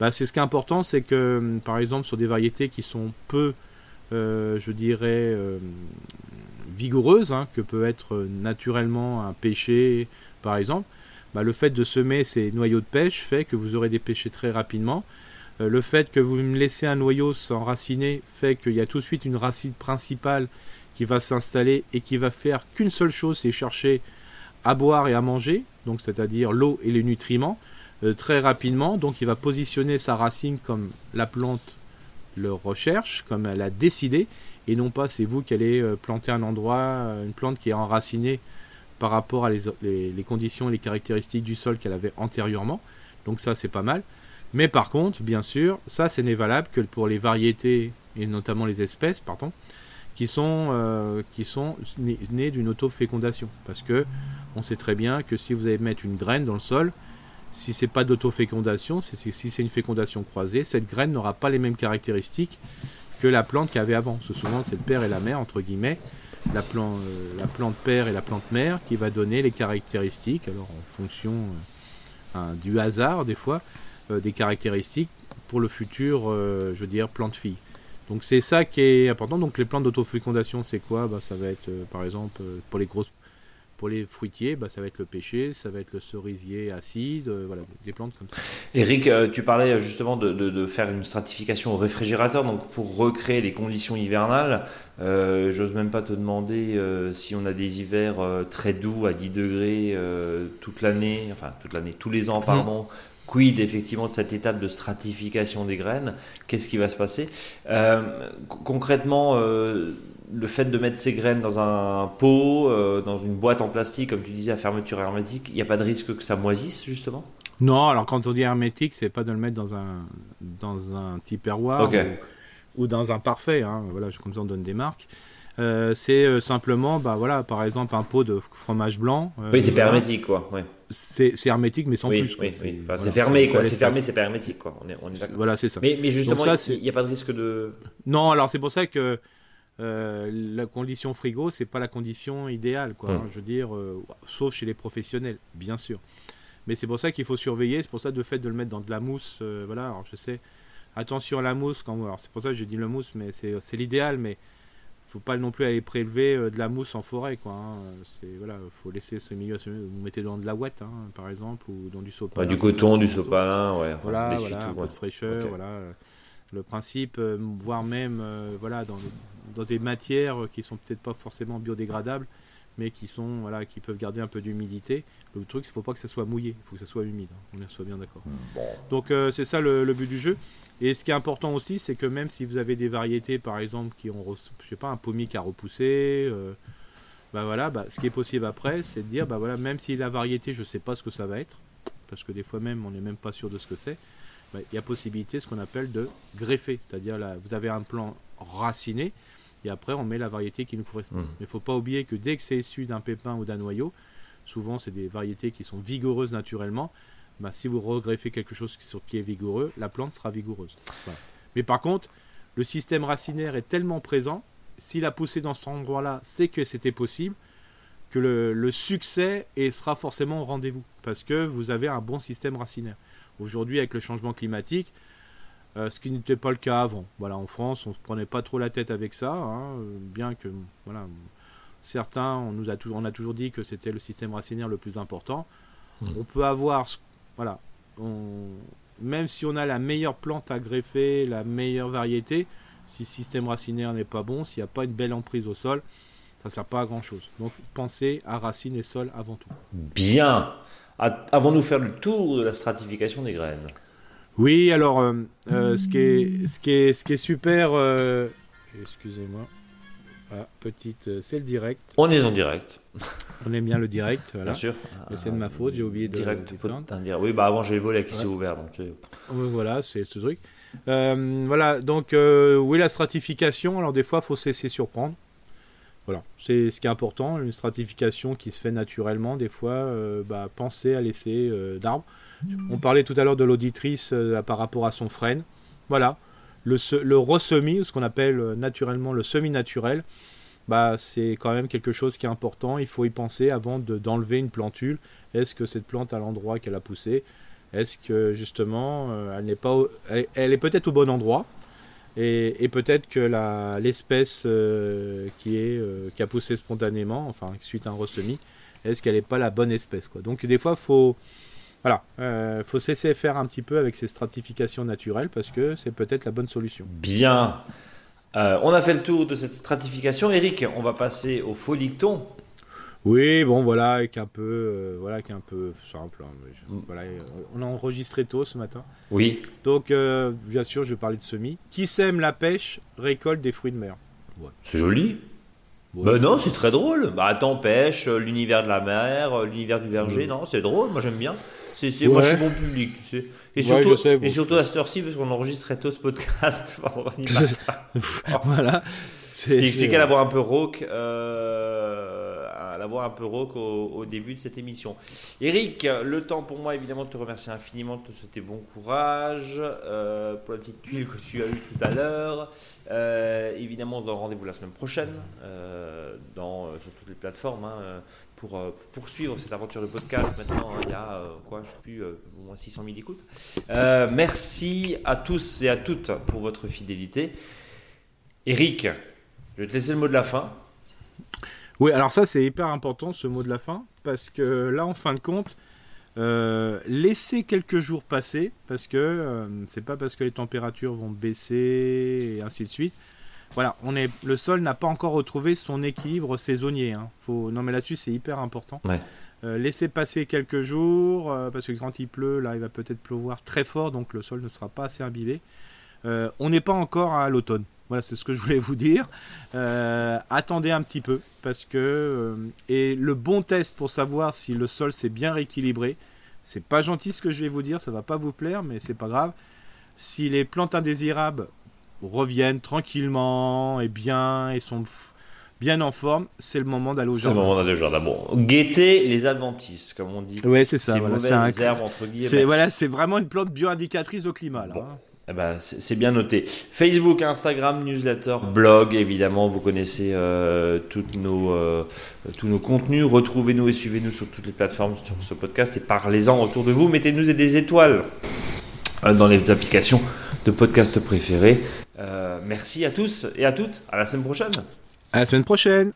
bah, c'est ce qui est important, c'est que hum, par exemple sur des variétés qui sont peu, euh, je dirais, euh, vigoureuses, hein, que peut être naturellement un pêcher par exemple, bah, le fait de semer ces noyaux de pêche fait que vous aurez des pêchers très rapidement. Euh, le fait que vous me laissez un noyau s'enraciner fait qu'il y a tout de suite une racine principale qui va s'installer et qui va faire qu'une seule chose, c'est chercher à boire et à manger, donc c'est-à-dire l'eau et les nutriments. Euh, très rapidement. Donc il va positionner sa racine comme la plante le recherche, comme elle a décidé, et non pas c'est vous qui allez euh, planter un endroit, euh, une plante qui est enracinée par rapport à les, conditions et les caractéristiques du sol qu'elle avait antérieurement. Donc ça c'est pas mal. Mais par contre, bien sûr, ça ce n'est valable que pour les variétés et notamment les espèces, pardon, qui sont, qui sont nées, d'une auto-fécondation. Parce que on sait très bien que si vous allez mettre une graine dans le sol, si c'est pas d'autofécondation, si c'est une fécondation croisée, cette graine n'aura pas les mêmes caractéristiques que la plante qu'il avait avant. souvent c'est le père et la mère, entre guillemets, la, plante, euh, la plante père et la plante mère qui va donner les caractéristiques, alors en fonction euh, hein, du hasard des fois, euh, des caractéristiques pour le futur, je veux dire, plante fille. Donc c'est ça qui est important. Donc les plantes d'autofécondation, c'est quoi? Bah, Ça va être par exemple pour les grosses pour les fruitiers, bah, ça va être le pêcher, ça va être le cerisier acide, euh, voilà, des plantes comme ça. Eric, euh, tu parlais euh, justement de, faire une stratification au réfrigérateur, donc pour recréer les conditions hivernales. J'ose même pas te demander si on a des hivers très doux à 10 degrés toute l'année, enfin toute l'année, tous les ans, pardon. Quid effectivement de cette étape de stratification des graines Qu'est-ce qui va se passer? Concrètement, le fait de mettre ces graines dans un pot, euh, dans une boîte en plastique, comme tu disais, à fermeture hermétique, il n'y a pas de risque que ça moisisse, justement? Non, alors quand on dit hermétique, c'est pas de le mettre dans un, dans un tupperware ou, ou, dans un parfait. Hein. Voilà, comme ça on donne des marques. Euh, c'est euh, simplement, bah voilà, par exemple, un pot de fromage blanc. oui, c'est pas hermétique, quoi. Ouais. C'est hermétique, mais sans plus. Oui, oui. c'est fermé, quoi. C'est fermé, c'est pas hermétique, quoi. On est, on est voilà, c'est ça. Mais, mais justement, il n'y a, pas de risque de. Non, alors c'est pour ça que euh, la condition frigo, c'est pas la condition idéale, quoi. Hein, je veux dire, euh, sauf chez les professionnels, bien sûr. Mais c'est pour ça qu'il faut surveiller. C'est pour ça de fait de le mettre dans de la mousse. Euh, voilà. Alors je sais, attention à la mousse quand. Alors c'est pour ça que je dis la mousse, mais c'est l'idéal. Mais faut pas non plus aller prélever de la mousse en forêt, quoi. Hein. C'est voilà, faut laisser ce milieu. Vous mettez dans de la ouate, hein, par exemple, ou dans du sopalin. du coton, du sopalin, ouais. Voilà, voilà, un peu de fraîcheur, voilà. Le principe, voire même, voilà, dans dans des matières qui sont peut-être pas forcément biodégradables, mais qui sont voilà, qui peuvent garder un peu d'humidité. Le truc, il ne faut pas que ça soit mouillé, il faut que ça soit humide. Hein. On soit bien d'accord. Donc c'est ça le, but du jeu. Et ce qui est important aussi, c'est que même si vous avez des variétés, par exemple, qui ont, je sais pas, un pommier qui a repoussé, bah voilà, bah, ce qui est possible après, c'est de dire, bah voilà, même si la variété, je ne sais pas ce que ça va être, parce que des fois même, on n'est même pas sûr de ce que c'est, bah, il y a possibilité, ce qu'on appelle de greffer, c'est-à-dire là, vous avez un plan raciné, et après on met la variété qui nous correspond. Mmh. Mais il ne faut pas oublier que dès que c'est issu d'un pépin ou d'un noyau, souvent c'est des variétés qui sont vigoureuses naturellement, bah, si vous regreffez quelque chose qui est vigoureux, la plante sera vigoureuse. Mais par contre, le système racinaire est tellement présent, s'il a poussé dans cet endroit-là, c'est que c'était possible, que le, succès et sera forcément au rendez-vous, parce que vous avez un bon système racinaire. Aujourd'hui, avec le changement climatique, euh, ce qui n'était pas le cas avant. Voilà, en France, on ne se prenait pas trop la tête avec ça, hein, bien que voilà, certains, on nous a, on a toujours dit que c'était le système racinaire le plus important. Hmm. On peut avoir, voilà, même si on a la meilleure plante à greffer, la meilleure variété, si le système racinaire n'est pas bon, s'il n'y a pas une belle emprise au sol, ça ne sert pas à grand chose. Donc pensez à racines et sol avant tout. Bien. Avons-nous faire le tour de la stratification des graines Oui, alors euh, euh, ce, qui est, ce, qui est, ce qui est super. Euh, excusez-moi. Ah, petite, c'est le direct. On est en direct. On aime bien le direct, voilà. Bien sûr. c'est de ma faute, j'ai oublié de. Direct. Oui, bah avant j'ai volé qui s'est ouvert, donc. Voilà, c'est ce truc. voilà, donc oui, la stratification? Alors des fois, faut se laisser surprendre. Voilà, c'est ce qui est important, une stratification qui se fait naturellement. Des fois, euh, bah, pensez à laisser euh, d'arbres. On parlait tout à l'heure de l'auditrice euh, par rapport à son frêne. Voilà, le, le ce qu'on appelle naturellement le semi-naturel, bah, c'est quand même quelque chose qui est important. Il faut y penser avant d'enlever une plantule. Est-ce que cette plante à l'endroit qu'elle a poussé Est-ce que justement elle n'est pas, elle est peut-être au bon endroit? Et, peut-être que l'espèce euh, qui, euh, qui a poussé spontanément, enfin suite à un ressemis, est-ce qu'elle n'est pas la bonne espèce quoi. Donc des fois, faut, voilà, euh, faut cesser faire un petit peu avec ces stratifications naturelles parce que c'est peut-être la bonne solution. Bien. on a fait le tour de cette stratification. Eric, on va passer au faux dicton. Oui, bon, voilà, avec un peu, euh, voilà, qui un peu simple. Hein, mm. voilà, euh, on a enregistré tôt ce matin. Oui. Donc, euh, bien sûr, je vais parler de semis. Qui sème la pêche récolte des fruits de mer. C'est joli. bah non, c'est très drôle. Bah attends, pêche, l'univers de la mer, l'univers du verger, non, c'est drôle. Moi, j'aime bien. C'est, moi, je suis bon public, tu sais. Et surtout, et surtout à cette heure-ci, parce qu'on enregistre tôt ce podcast (laughs) (laughs) voilà. Ce qui expliquait la voix un peu rauque. Euh la voix un peu rauque au, début de cette émission. Eric, le temps pour moi évidemment de te remercier infiniment, de te souhaiter bon courage euh, pour la petite tuile que tu as eue tout à l'heure. Euh, évidemment, on se donne rendez-vous la semaine prochaine euh, dans, sur toutes les plateformes. Hein, pour, poursuivre cette aventure de podcast. Maintenant, hein, il y a quoi, je sais plus, au moins 600 000 écoutes. merci à tous et à toutes pour votre fidélité. Eric, je vais te laisser le mot de la fin. Oui, alors ça c'est hyper important ce mot de la fin, parce que là en fin de compte, euh, laissez quelques jours passer, parce que euh, c'est pas parce que les températures vont baisser et ainsi de suite. Voilà, on est, le sol n'a pas encore retrouvé son équilibre saisonnier. Hein. Faut, non mais là-dessus c'est hyper important. Euh, laissez passer quelques jours, parce que quand il pleut, là il va peut-être pleuvoir très fort, donc le sol ne sera pas assez imbibé. on n'est pas encore à l'automne. Voilà, c'est ce que je voulais vous dire. Euh, attendez un petit peu parce que euh, et le bon test pour savoir si le sol s'est bien rééquilibré, c'est pas gentil ce que je vais vous dire, ça va pas vous plaire, mais c'est pas grave. Si les plantes indésirables reviennent tranquillement et bien et sont bien en forme, c'est le moment d'aller au jardin. C'est le moment d'aller au jardin. Bon, guettez les adventices, comme on dit. Oui, c'est ça. Voilà, c'est voilà, c'est vraiment une plante bio-indicatrice au climat. Là, hein. Eh ben, c'est bien noté. Facebook, Instagram, newsletter, blog, évidemment, vous connaissez euh, nos, euh, tous nos contenus. Retrouvez-nous et suivez-nous sur toutes les plateformes sur ce podcast et parlez-en autour de vous. Mettez-nous des étoiles euh, dans les applications de podcast préférées. merci à tous et à toutes. À la semaine prochaine. À la semaine prochaine.